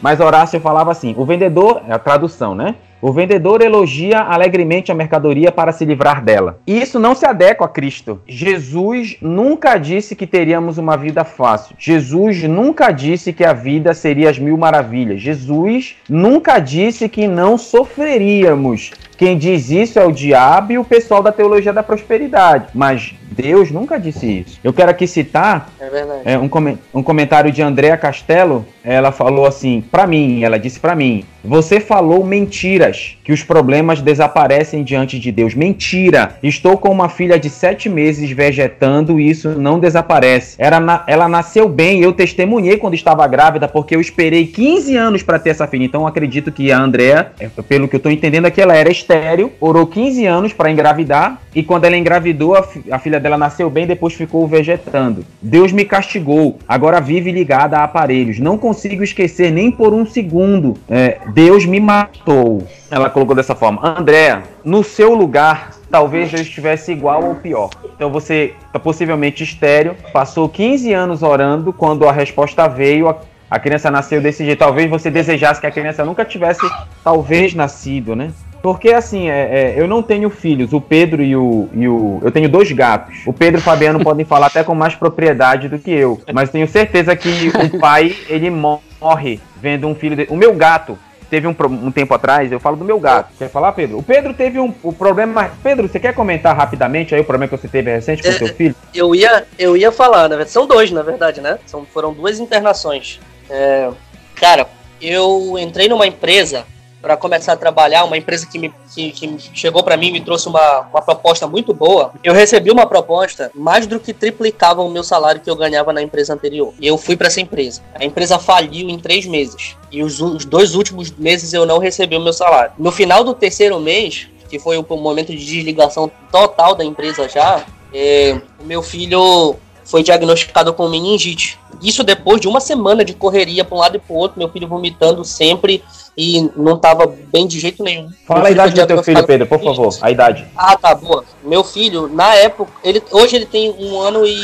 Speaker 2: Mas Horácio falava assim: o vendedor, é a tradução, né? O vendedor elogia alegremente a mercadoria para se livrar dela. E isso não se adequa a Cristo. Jesus nunca disse que teríamos uma vida fácil. Jesus nunca disse que a vida seria as mil maravilhas. Jesus nunca disse que não sofreríamos. Quem diz isso é o diabo e o pessoal da teologia da prosperidade. Mas Deus nunca disse isso. Eu quero aqui citar
Speaker 1: É
Speaker 2: é, um, comen- um comentário de Andrea Castelo. Ela falou assim, pra mim, ela disse pra mim: Você falou mentiras, que os problemas desaparecem diante de Deus. Mentira! Estou com uma filha de sete meses vegetando e isso não desaparece. Era na- ela nasceu bem, eu testemunhei quando estava grávida, porque eu esperei 15 anos pra ter essa filha. Então eu acredito que a Andrea, é, pelo que eu tô entendendo aqui, ela era estéreo, orou 15 anos pra engravidar, e quando ela engravidou, a, fi- a filha dela nasceu bem, depois ficou vegetando. Deus me castigou, agora vive ligada a aparelhos. Não consigo esquecer nem por um segundo. É, Deus me matou. Ela colocou dessa forma. Andréa, no seu lugar, talvez eu estivesse igual ou pior. Então você tá possivelmente estéreo, passou 15 anos orando, quando a resposta veio, a, a criança nasceu desse jeito. Talvez você desejasse que a criança nunca tivesse, talvez, nascido, né? Porque assim, é, é, eu não tenho filhos, o Pedro e o, e o. Eu tenho dois gatos. O Pedro e o Fabiano [LAUGHS] podem falar até com mais propriedade do que eu. Mas tenho certeza que o pai, ele morre vendo um filho dele. O meu gato teve um, um tempo atrás, eu falo do meu gato. Quer falar, Pedro? O Pedro teve um problema. Pedro, você quer comentar rapidamente aí o problema que você teve recente com o
Speaker 1: É,
Speaker 2: seu filho?
Speaker 1: Eu ia, eu ia falar, na verdade, são dois, na verdade, né? São, foram duas internações. É, cara, eu entrei numa empresa para começar a trabalhar, uma empresa que, me, que, que chegou para mim e me trouxe uma, uma proposta muito boa. Eu recebi uma proposta mais do que triplicava o meu salário que eu ganhava na empresa anterior. E eu fui para essa empresa. A empresa faliu em três meses. E os, os dois últimos meses eu não recebi o meu salário. No final do terceiro mês, que foi o momento de desligação total da empresa já, é, o meu filho foi diagnosticado com meningite. Isso depois de uma semana de correria para um lado e para o outro, meu filho vomitando sempre e não estava bem de jeito nenhum.
Speaker 2: Fala a idade do teu filho, Pedro, por favor. A idade.
Speaker 1: Ah, tá, boa. Meu filho, na época, ele, hoje ele tem um ano e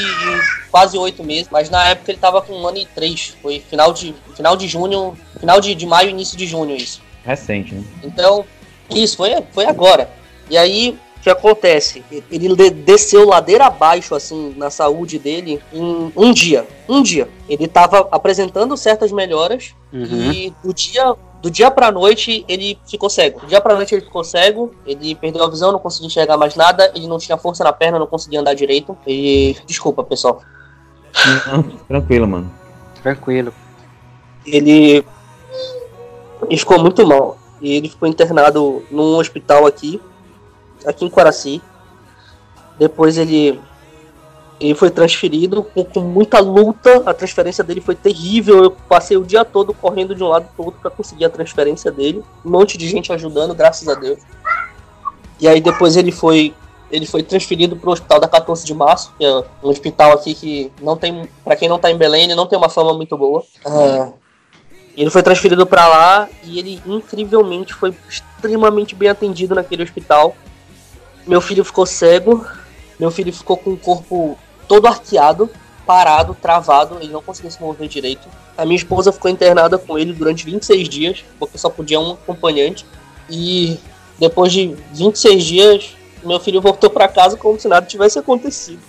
Speaker 1: quase oito meses, mas na época ele tava com um ano e três. Foi final de, final de junho, final de, de maio, início de junho isso.
Speaker 2: Recente, né?
Speaker 1: Então, isso, foi, foi agora. E aí, que acontece? Ele de- desceu ladeira abaixo, assim, na saúde dele em um dia. Um dia. Ele tava apresentando certas melhoras
Speaker 4: Uhum.
Speaker 1: e do dia, do dia pra noite ele ficou cego. Do dia pra noite ele ficou cego, ele perdeu a visão, não conseguia enxergar mais nada, ele não tinha força na perna, não conseguia andar direito. E. Desculpa, pessoal.
Speaker 2: Não, tranquilo, mano.
Speaker 4: Tranquilo.
Speaker 1: ele, ele ficou muito mal. E ele ficou internado num hospital aqui, aqui em Quaraci. Depois ele Ele foi transferido com, com muita luta. A transferência dele foi terrível. Eu passei o dia todo correndo de um lado para outro para conseguir a transferência dele. Um monte de gente ajudando, graças a Deus. E aí depois ele foi ele foi transferido para o hospital da 14 de março, que é um hospital aqui que não tem, para quem não tá em Belém, ele não tem uma fama muito boa. Ah, ele foi transferido para lá e ele incrivelmente foi extremamente bem atendido naquele hospital. Meu filho ficou cego, meu filho ficou com o corpo todo arqueado, parado, travado, ele não conseguia se mover direito. A minha esposa ficou internada com ele durante 26 dias, porque só podia um acompanhante. E depois de 26 dias, meu filho voltou para casa como se nada tivesse acontecido.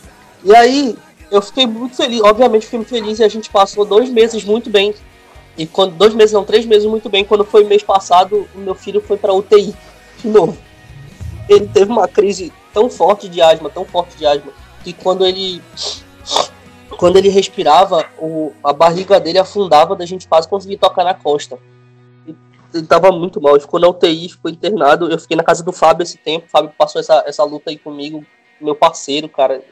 Speaker 1: E aí, eu fiquei muito feliz, obviamente fiquei muito feliz e a gente passou dois meses muito bem. E quando dois meses, não, três meses muito bem. Quando foi mês passado, o meu filho foi para UTI de novo. Ele teve uma crise tão forte de asma, tão forte de asma, que quando ele quando ele respirava, o, a barriga dele afundava da gente quase conseguir tocar na costa. E Ele tava muito mal, ele ficou na UTI, ficou internado. Eu fiquei na casa do Fábio esse tempo. O Fábio passou essa, essa luta aí comigo, meu parceiro, cara.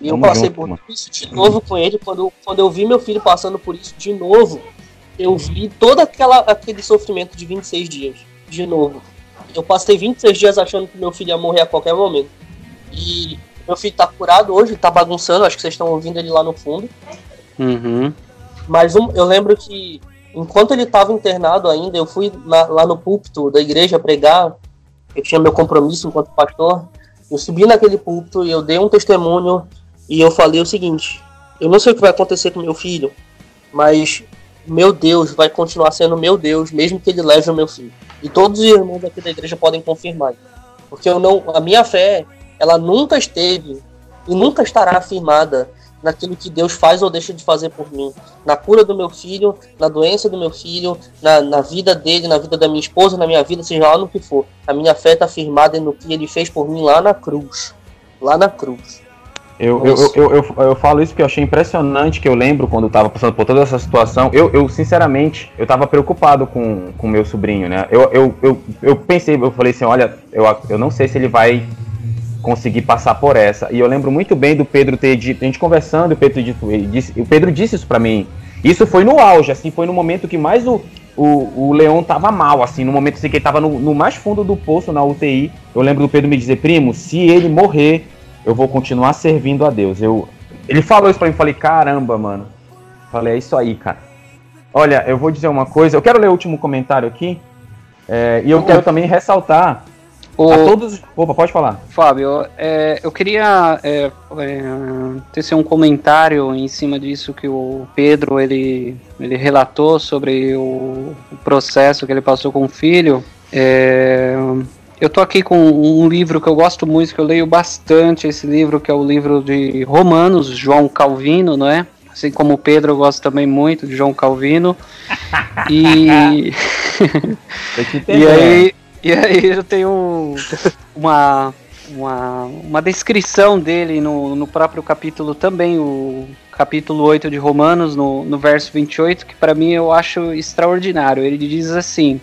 Speaker 1: E eu passei por isso de novo com ele. Quando, quando eu vi meu filho passando por isso de novo, eu vi todo aquela, aquele sofrimento de 26 dias. De novo. Eu passei 26 dias achando que meu filho ia morrer a qualquer momento. E meu filho tá curado hoje, tá bagunçando, acho que vocês estão ouvindo ele lá no fundo.
Speaker 4: Uhum.
Speaker 1: Mas um- eu lembro que enquanto ele estava internado ainda, eu fui na- lá no púlpito da igreja pregar. Eu tinha meu compromisso enquanto pastor. Eu subi naquele púlpito e eu dei um testemunho e eu falei o seguinte: eu não sei o que vai acontecer com meu filho, mas meu Deus vai continuar sendo meu Deus, mesmo que ele leve o meu filho. E todos os irmãos aqui da igreja podem confirmar. Porque eu não, a minha fé, ela nunca esteve e nunca estará afirmada naquilo que Deus faz ou deixa de fazer por mim. Na cura do meu filho, na doença do meu filho, na, na vida dele, na vida da minha esposa, na minha vida, seja lá no que for. A minha fé está firmada no que ele fez por mim lá na cruz. Lá na cruz.
Speaker 2: Eu, eu, eu, eu, falo isso porque eu achei impressionante que eu lembro quando eu tava passando por toda essa situação. Eu, eu sinceramente, eu tava preocupado com o meu sobrinho, né? Eu, eu, eu, eu pensei, eu falei assim, olha, eu, eu não sei se ele vai conseguir passar por essa. E eu lembro muito bem do Pedro ter dito, a gente conversando, o Pedro dito, ele disse, o Pedro disse isso pra mim. Isso foi no auge, assim, foi no momento que mais o, o, o Leão tava mal, assim, no momento assim, que ele tava no, no mais fundo do poço na UTI. Eu lembro do Pedro me dizer, primo, se ele morrer, eu vou continuar servindo a Deus. Eu, ele falou isso pra mim, falei, caramba, mano. Falei, é isso aí, cara. Olha, eu vou dizer uma coisa, eu quero ler o último comentário aqui. é, e eu quero também ressaltar
Speaker 4: O,
Speaker 2: a todos. Opa, pode falar.
Speaker 4: Fábio, é, eu queria é, é, tecer um comentário em cima disso que o Pedro ele, ele relatou sobre o, o processo que ele passou com o filho. É, eu tô aqui com um livro que eu gosto muito, que eu leio bastante esse livro, que é o livro de Romanos, João Calvino, não é? Assim como o Pedro, eu gosto também muito de João Calvino. E. [LAUGHS] E aí, e aí eu tenho uma, uma, uma descrição dele no, no próprio capítulo também, o capítulo 8 de Romanos, no, no verso 28, que para mim eu acho extraordinário. Ele diz assim,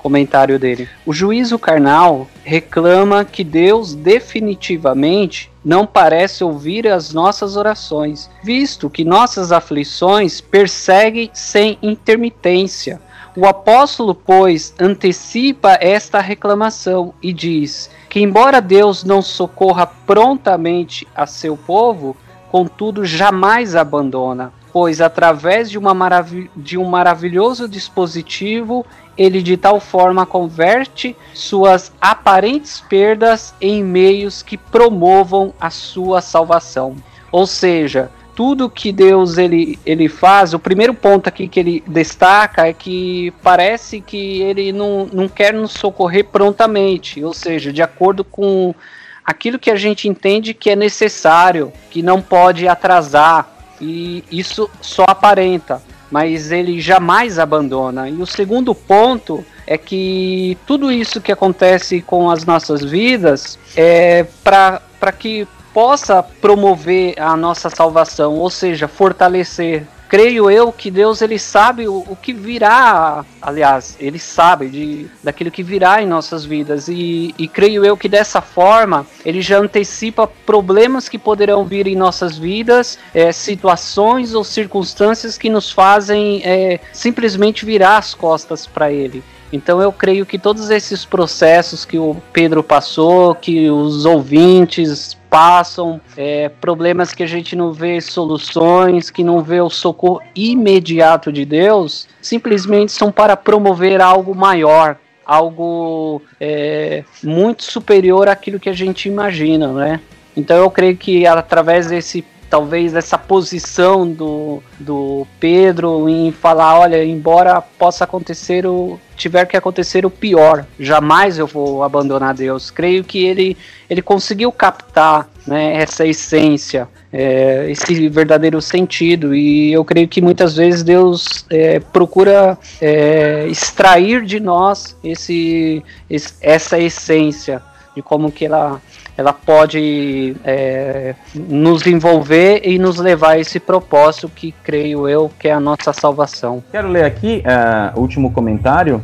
Speaker 4: comentário dele: O juízo carnal reclama que Deus definitivamente não parece ouvir as nossas orações, visto que nossas aflições perseguem sem intermitência. O apóstolo, pois, antecipa esta reclamação e diz que, embora Deus não socorra prontamente a seu povo, contudo jamais abandona, pois através de, uma maravi- de um maravilhoso dispositivo, ele de tal forma converte suas aparentes perdas em meios que promovam a sua salvação. Ou seja, tudo que Deus ele, ele faz, o primeiro ponto aqui que ele destaca é que parece que ele não, não quer nos socorrer prontamente, ou seja, de acordo com aquilo que a gente entende que é necessário, que não pode atrasar, e isso só aparenta, mas ele jamais abandona. E o segundo ponto é que tudo isso que acontece com as nossas vidas é para que possa promover a nossa salvação, ou seja, fortalecer creio eu que Deus ele sabe o, o que virá, aliás, ele sabe de, daquilo que virá em nossas vidas e, e creio eu que dessa forma ele já antecipa problemas que poderão vir em nossas vidas, é, situações ou circunstâncias que nos fazem é, simplesmente virar as costas para ele. Então eu creio que todos esses processos que o Pedro passou, que os ouvintes passam, é, problemas que a gente não vê soluções, que não vê o socorro imediato de Deus, simplesmente são para promover algo maior, algo é, muito superior àquilo que a gente imagina, né? Então eu creio que através desse talvez essa posição do, do Pedro em falar, olha, embora possa acontecer o tiver que acontecer o pior, jamais eu vou abandonar Deus. Creio que ele ele conseguiu captar né, essa essência, é, esse verdadeiro sentido e eu creio que muitas vezes Deus é, procura é, extrair de nós esse, esse essa essência de como que ela ela pode é, nos envolver e nos levar a esse propósito que creio eu que é a nossa salvação.
Speaker 2: Quero ler aqui uh, o último comentário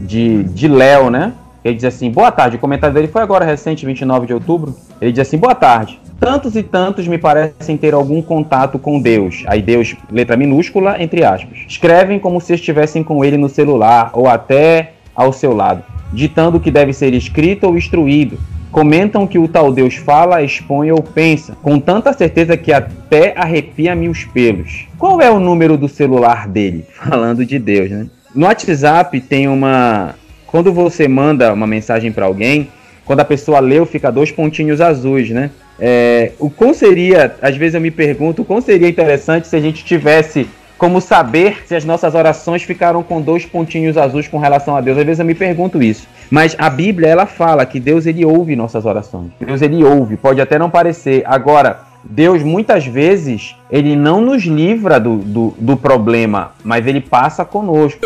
Speaker 2: de, de Léo, né? Ele diz assim: Boa tarde. O comentário dele foi agora recente, 29 de outubro. Ele diz assim: Boa tarde. Tantos e tantos me parecem ter algum contato com Deus. Aí Deus, letra minúscula, entre aspas. Escrevem como se estivessem com ele no celular ou até ao seu lado, ditando o que deve ser escrito ou instruído. Comentam que o tal Deus fala, expõe ou pensa, com tanta certeza que até arrepia-me os pelos. Qual é o número do celular dele? [LAUGHS] Falando de Deus, né? No WhatsApp tem uma. Quando você manda uma mensagem para alguém, quando a pessoa leu, fica dois pontinhos azuis, né? É, o qual seria, às vezes eu me pergunto, qual seria interessante se a gente tivesse como saber se as nossas orações ficaram com dois pontinhos azuis com relação a Deus. Às vezes eu me pergunto isso. Mas a Bíblia ela fala que Deus ele ouve nossas orações. Deus ele ouve, pode até não parecer. Agora, Deus muitas vezes ele não nos livra do, do, do problema, mas ele passa conosco.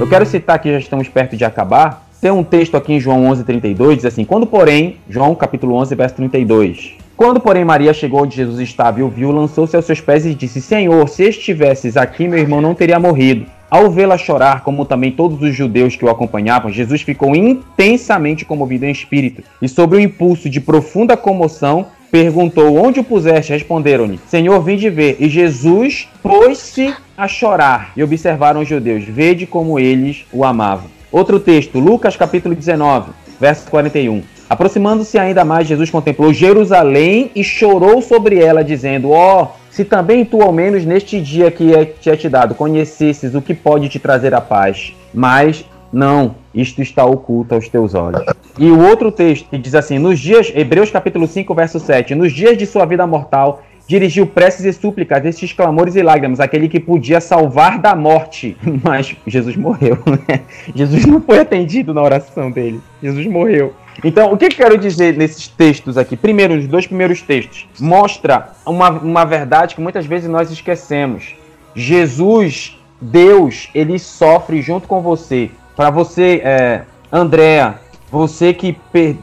Speaker 2: Eu quero citar que já estamos perto de acabar. Tem um texto aqui em João 11:32 diz assim: Quando porém, João capítulo 11 verso 32. Quando porém Maria chegou onde Jesus estava e o viu, lançou-se aos seus pés e disse: Senhor, se estivesses aqui, meu irmão não teria morrido. Ao vê-la chorar, como também todos os judeus que o acompanhavam, Jesus ficou intensamente comovido em espírito e, sob o impulso de profunda comoção, perguntou: Onde o puseste? Responderam-lhe: Senhor, vim de ver. E Jesus pôs-se a chorar. E observaram os judeus: Vede como eles o amavam. Outro texto, Lucas capítulo 19, verso 41. Aproximando-se ainda mais, Jesus contemplou Jerusalém e chorou sobre ela, dizendo: Ó, oh, se também tu, ao menos neste dia que é, te é te dado, conhecesses o que pode te trazer a paz, mas não, isto está oculto aos teus olhos. E o outro texto que diz assim: nos dias, Hebreus capítulo 5, verso 7, nos dias de sua vida mortal, dirigiu preces e súplicas, estes clamores e lágrimas, aquele que podia salvar da morte. [LAUGHS] Mas Jesus morreu, né? Jesus não foi atendido na oração dele. Jesus morreu. Então, o que eu quero dizer nesses textos aqui? Primeiro, os dois primeiros textos. Mostra uma, uma verdade que muitas vezes nós esquecemos. Jesus, Deus, ele sofre junto com você. Para você, é, Andréa, você que,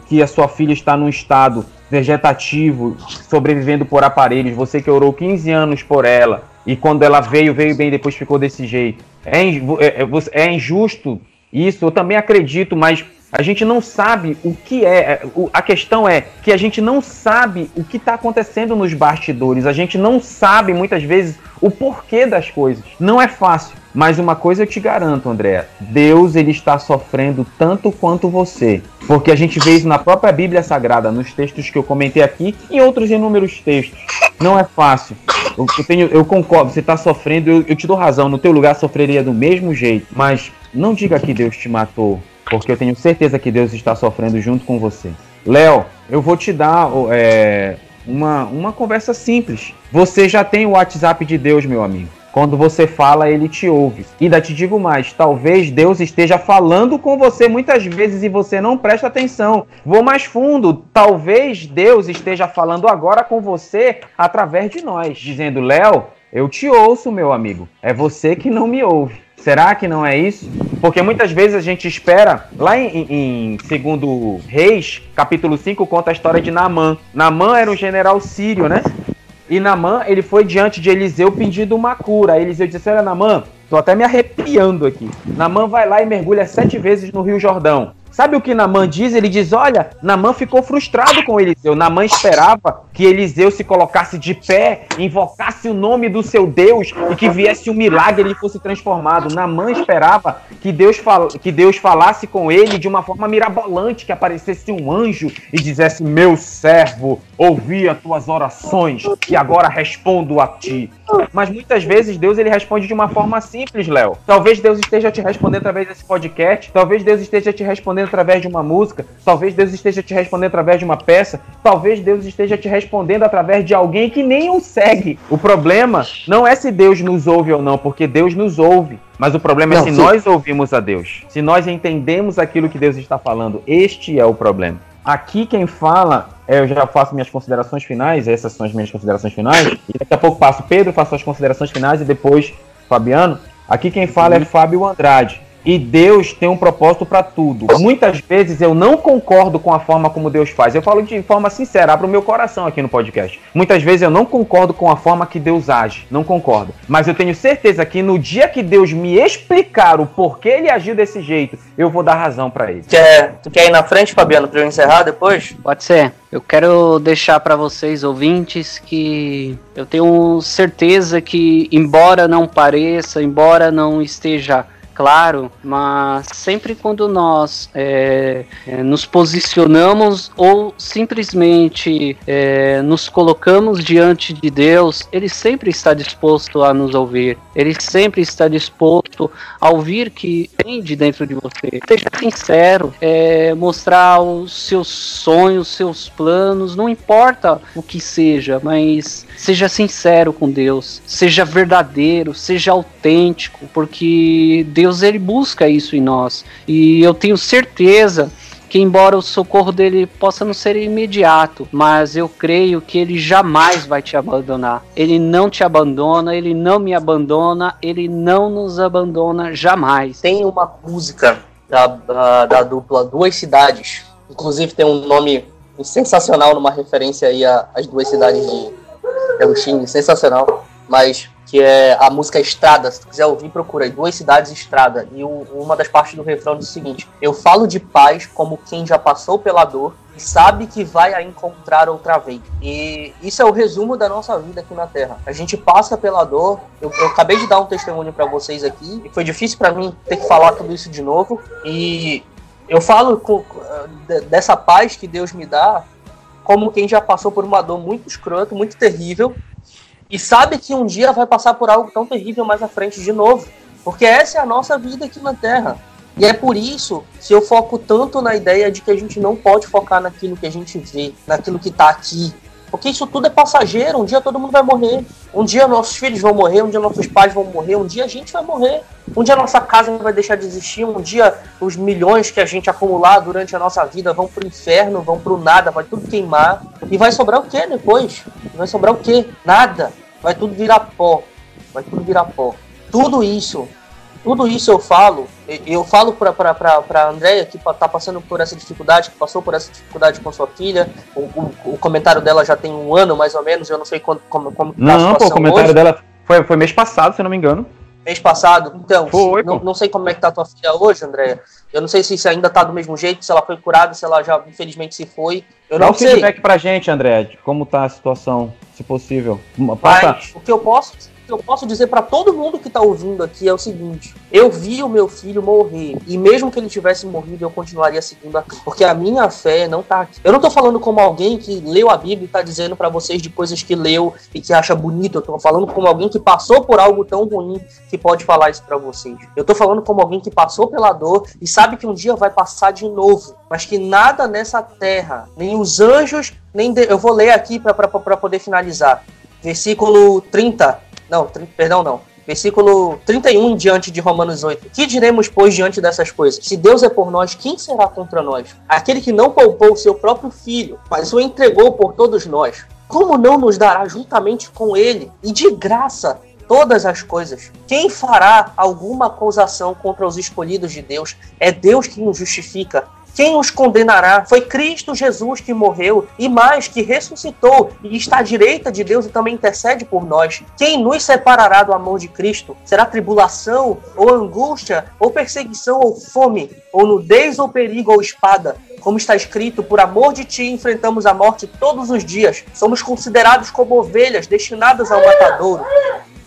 Speaker 2: que a sua filha está num estado vegetativo, sobrevivendo por aparelhos, você que orou 15 anos por ela, e quando ela veio, veio bem, depois ficou desse jeito. É, é, é, é injusto isso, eu também acredito, mas a gente não sabe o que é, é. A questão é que a gente não sabe o que está acontecendo nos bastidores. A gente não sabe muitas vezes o porquê das coisas. Não é fácil. Mas uma coisa eu te garanto, André, Deus ele está sofrendo tanto quanto você, porque a gente vê isso na própria Bíblia Sagrada, nos textos que eu comentei aqui e outros inúmeros textos. Não é fácil. Eu, eu, tenho, eu concordo, você está sofrendo, eu, eu te dou razão. No teu lugar sofreria do mesmo jeito, mas não diga que Deus te matou porque eu tenho certeza que Deus está sofrendo junto com você. Léo, eu vou te dar é, uma, uma conversa simples. Você já tem o WhatsApp de Deus, meu amigo. Quando você fala, ele te ouve. E ainda te digo mais: talvez Deus esteja falando com você muitas vezes e você não presta atenção. Vou mais fundo: talvez Deus esteja falando agora com você através de nós, dizendo: Léo, eu te ouço, meu amigo. É você que não me ouve. Será que não é isso? Porque muitas vezes a gente espera, lá em, em, segundo Reis, capítulo 5, conta a história de Naamã. Naamã era um general sírio, né? E Naamã, ele foi diante de Eliseu pedindo uma cura. Aí Eliseu disse, olha Naamã, tô até me arrepiando aqui. Naamã vai lá e mergulha sete vezes no Rio Jordão. Sabe o que Namã diz? Ele diz: Olha, Namã ficou frustrado com Eliseu. Namã esperava que Eliseu se colocasse de pé, invocasse o nome do seu Deus e que viesse um milagre e ele fosse transformado. Namã esperava que Deus, fal que Deus falasse com ele de uma forma mirabolante, que aparecesse um anjo e dissesse: Meu servo, ouvi as tuas orações e agora respondo a ti. Mas muitas vezes Deus ele responde de uma forma simples, Léo. Talvez Deus esteja te respondendo através desse podcast, talvez Deus esteja te respondendo através de uma música, talvez Deus esteja te respondendo através de uma peça, talvez Deus esteja te respondendo através de alguém que nem o segue. O problema não é se Deus nos ouve ou não, porque Deus nos ouve. Mas o problema é
Speaker 1: Não,
Speaker 2: se
Speaker 1: sim.
Speaker 2: nós ouvimos a Deus, se nós entendemos aquilo que Deus está falando. Este é o problema. Aqui quem fala, é, eu já faço minhas considerações finais, essas são as minhas considerações finais, e daqui a pouco passo Pedro, faço as considerações finais e depois Fabiano. Aqui quem fala é Fábio Andrade. E Deus tem um propósito para tudo. Muitas vezes eu não concordo com a forma como Deus faz. Eu falo de forma sincera, abro o meu coração aqui no podcast. Muitas vezes eu não concordo com a forma que Deus age. Não concordo. Mas eu tenho certeza que no dia que Deus me explicar o porquê ele agiu desse jeito, eu vou dar razão para ele.
Speaker 1: Quer, tu quer ir na frente, Fabiano, pra eu encerrar depois?
Speaker 4: Pode ser. Eu quero deixar para vocês, ouvintes, que eu tenho certeza que, embora não pareça, embora não esteja claro, mas sempre quando nós é, é, nos posicionamos ou simplesmente é, nos colocamos diante de Deus, Ele sempre está disposto a nos ouvir. Ele sempre está disposto a ouvir que vem de dentro de você. Seja sincero, é, mostrar os seus sonhos, seus planos, não importa o que seja, mas seja sincero com Deus, seja verdadeiro, seja autêntico, porque Deus ele busca isso em nós. E eu tenho certeza que embora o socorro dele possa não ser imediato, mas eu creio que ele jamais vai te abandonar. Ele não te abandona, ele não me abandona, ele não nos abandona jamais.
Speaker 1: Tem uma música da, da, da dupla Duas Cidades. Inclusive tem um nome sensacional, numa referência aí às duas cidades de Agostinho, sensacional. Mas que é a música Estrada. Se tu quiser ouvir, procura aí. Duas Cidades Estrada. E o- uma das partes do refrão diz o seguinte: Eu falo de paz como quem já passou pela dor e sabe que vai a encontrar outra vez. E isso é o resumo da nossa vida aqui na Terra. A gente passa pela dor. Eu, eu acabei de dar um testemunho para vocês aqui e foi difícil para mim ter que falar tudo isso de novo. E eu falo com- de- dessa paz que Deus me dá como quem já passou por uma dor muito escrota, muito terrível e sabe que um dia vai passar por algo tão terrível mais à frente de novo. Porque essa é a nossa vida aqui na Terra. E é por isso que eu foco tanto na ideia de que a gente não pode focar naquilo que a gente vê, naquilo que tá aqui. Porque isso tudo é passageiro, um dia todo mundo vai morrer. Um dia nossos filhos vão morrer, um dia nossos pais vão morrer, um dia a gente vai morrer. Um dia nossa casa vai deixar de existir, um dia os milhões que a gente acumular durante a nossa vida vão pro inferno, vão pro nada, vai tudo queimar. E vai sobrar o que depois? Vai sobrar o que? Nada. Vai tudo virar pó. Vai tudo virar pó. Tudo isso tudo isso eu falo, eu falo pra, pra, pra, pra Andréia que tá passando por essa dificuldade, que passou por essa dificuldade com sua filha. O, o, o comentário dela já tem um ano mais ou menos, eu não sei quando, como, como tá a
Speaker 2: Não, pô, o
Speaker 1: situação
Speaker 2: comentário
Speaker 1: hoje.
Speaker 2: dela foi, foi mês passado, se eu não me engano.
Speaker 1: Mês passado, então,
Speaker 2: Foi,
Speaker 1: não, não sei como é que tá a tua filha hoje, Andréia. Eu não sei se isso ainda tá do mesmo jeito, se ela foi curada, se ela já infelizmente se foi. Eu
Speaker 2: Dá
Speaker 1: não
Speaker 2: um
Speaker 1: sei.
Speaker 2: feedback pra gente, André, de como tá a situação, se possível. Passa,
Speaker 1: Mas o que eu posso, o eu posso dizer pra todo mundo que tá ouvindo aqui é o seguinte: eu vi o meu filho morrer e mesmo que ele tivesse morrido, eu continuaria seguindo aqui, porque a minha fé não tá aqui. Eu não tô falando como alguém que leu a Bíblia e tá dizendo pra vocês de coisas que leu e que acha bonito. Eu tô falando como alguém que passou por algo tão ruim que pode falar isso pra vocês. Eu tô falando como alguém que passou pela dor e sabe que um dia vai passar de novo, mas que nada nessa terra, nem os anjos, nem de- eu vou ler aqui pra poder finalizar versículo 30. Não, perdão, não. Versículo 31 em diante de Romanos 8. Que diremos, pois, diante dessas coisas? Se Deus é por nós, quem será contra nós? Aquele que não poupou o seu próprio filho, mas o entregou por todos nós. Como não nos dará juntamente com ele e de graça todas as coisas. Quem fará alguma acusação contra os escolhidos de Deus? É Deus que nos justifica. Quem os condenará? Foi Cristo Jesus que morreu e mais que ressuscitou e está à direita de Deus e também intercede por nós. Quem nos separará do amor de Cristo? Será tribulação, ou angústia, ou perseguição, ou fome, ou nudez, ou perigo, ou espada? Como está escrito, por amor de ti enfrentamos a morte todos os dias. Somos considerados como ovelhas destinadas ao matadouro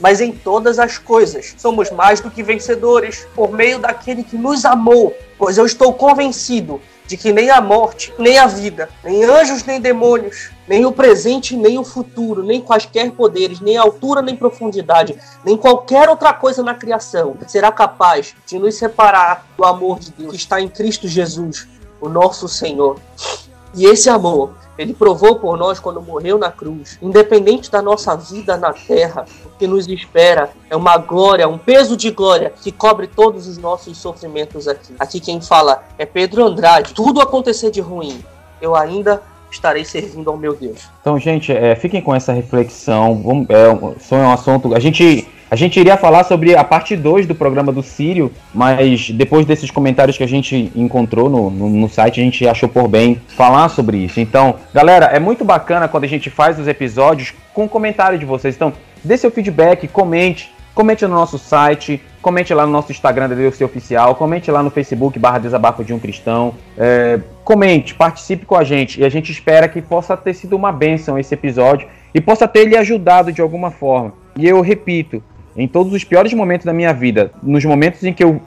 Speaker 1: mas em todas as coisas somos mais do que vencedores por meio daquele que nos amou. Pois eu estou convencido de que nem a morte, nem a vida, nem anjos, nem demônios, nem o presente, nem o futuro, nem quaisquer poderes, nem altura, nem profundidade, nem qualquer outra coisa na criação será capaz de nos separar do amor de Deus que está em Cristo Jesus, o nosso Senhor. E esse amor ele provou por nós quando morreu na cruz. Independente da nossa vida na terra, o que nos espera é uma glória, um peso de glória que cobre todos os nossos sofrimentos aqui. Aqui quem fala é Pedro Andrade. Tudo acontecer de ruim, eu ainda estarei servindo ao meu Deus.
Speaker 2: Então, gente, é, fiquem com essa reflexão. Vamos, é, é um assunto. A gente, a gente iria falar sobre a parte 2 do programa do Sírio, mas depois desses comentários que a gente encontrou no, no, no site, a gente achou por bem falar sobre isso. Então, galera, é muito bacana quando a gente faz os episódios com comentário de vocês. Então, dê seu feedback, comente. Comente no nosso site, comente lá no nosso Instagram da DLC Oficial, comente lá no Facebook barra Desabafo de um Cristão. É, comente, participe com a gente. E a gente espera que possa ter sido uma bênção esse episódio e possa ter lhe ajudado de alguma forma. E eu repito, em todos os piores momentos da minha vida, nos momentos em que eu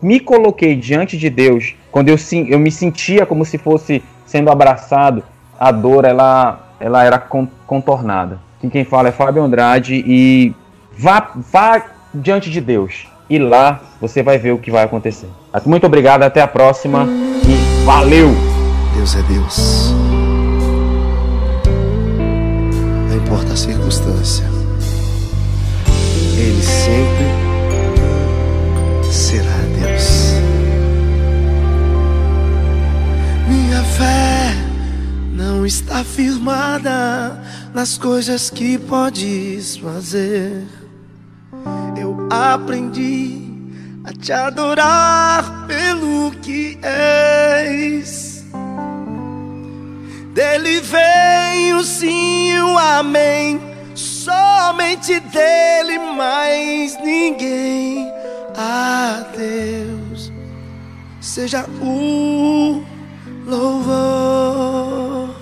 Speaker 2: me coloquei diante de Deus, quando eu, eu me sentia como se fosse sendo abraçado, a dor ela, ela era con- contornada. Quem fala é Fábio Andrade e vá, vá diante de Deus. E lá você vai ver o que vai acontecer. Muito obrigado, até a próxima e valeu!
Speaker 5: Deus é Deus. Não importa a circunstância, não está firmada nas coisas que podes fazer. Eu aprendi a te adorar pelo que és. Dele vem o sim o amém. Somente dele, mais ninguém. A Deus seja o louvor.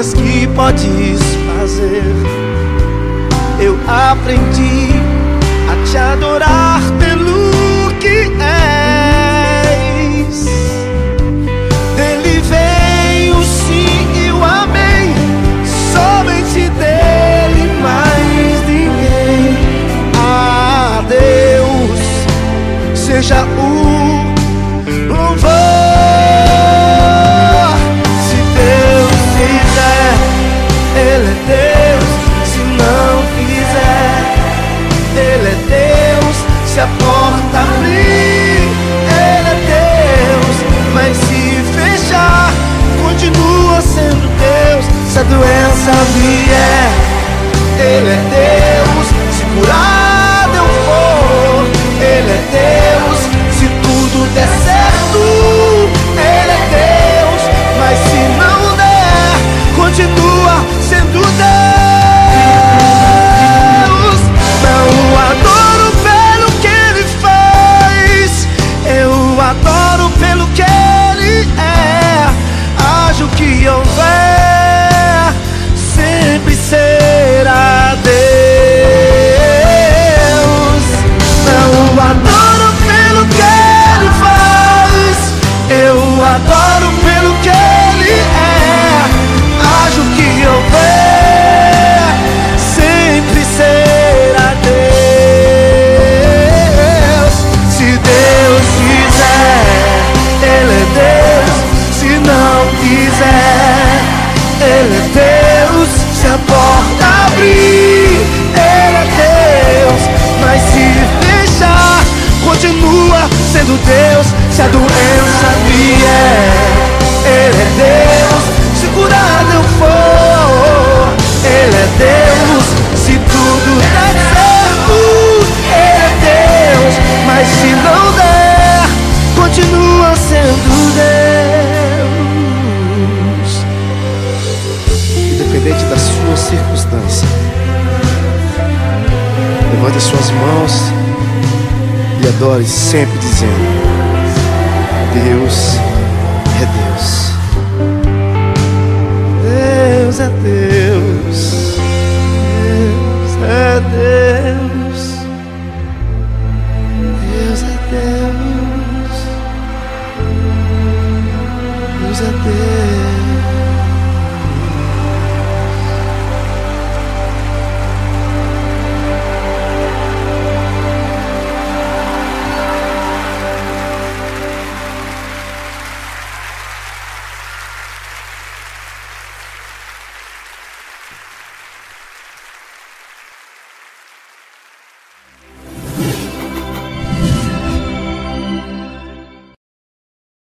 Speaker 5: coisas que podes fazer. Eu aprendi a te adorar pelo que és. Dele vem o sim e o amém. Somente dele, mais ninguém. A Deus seja o doença vier, temer a Deus. Não adoro pelo que ele faz, eu adoro. E adore sempre dizendo: Deus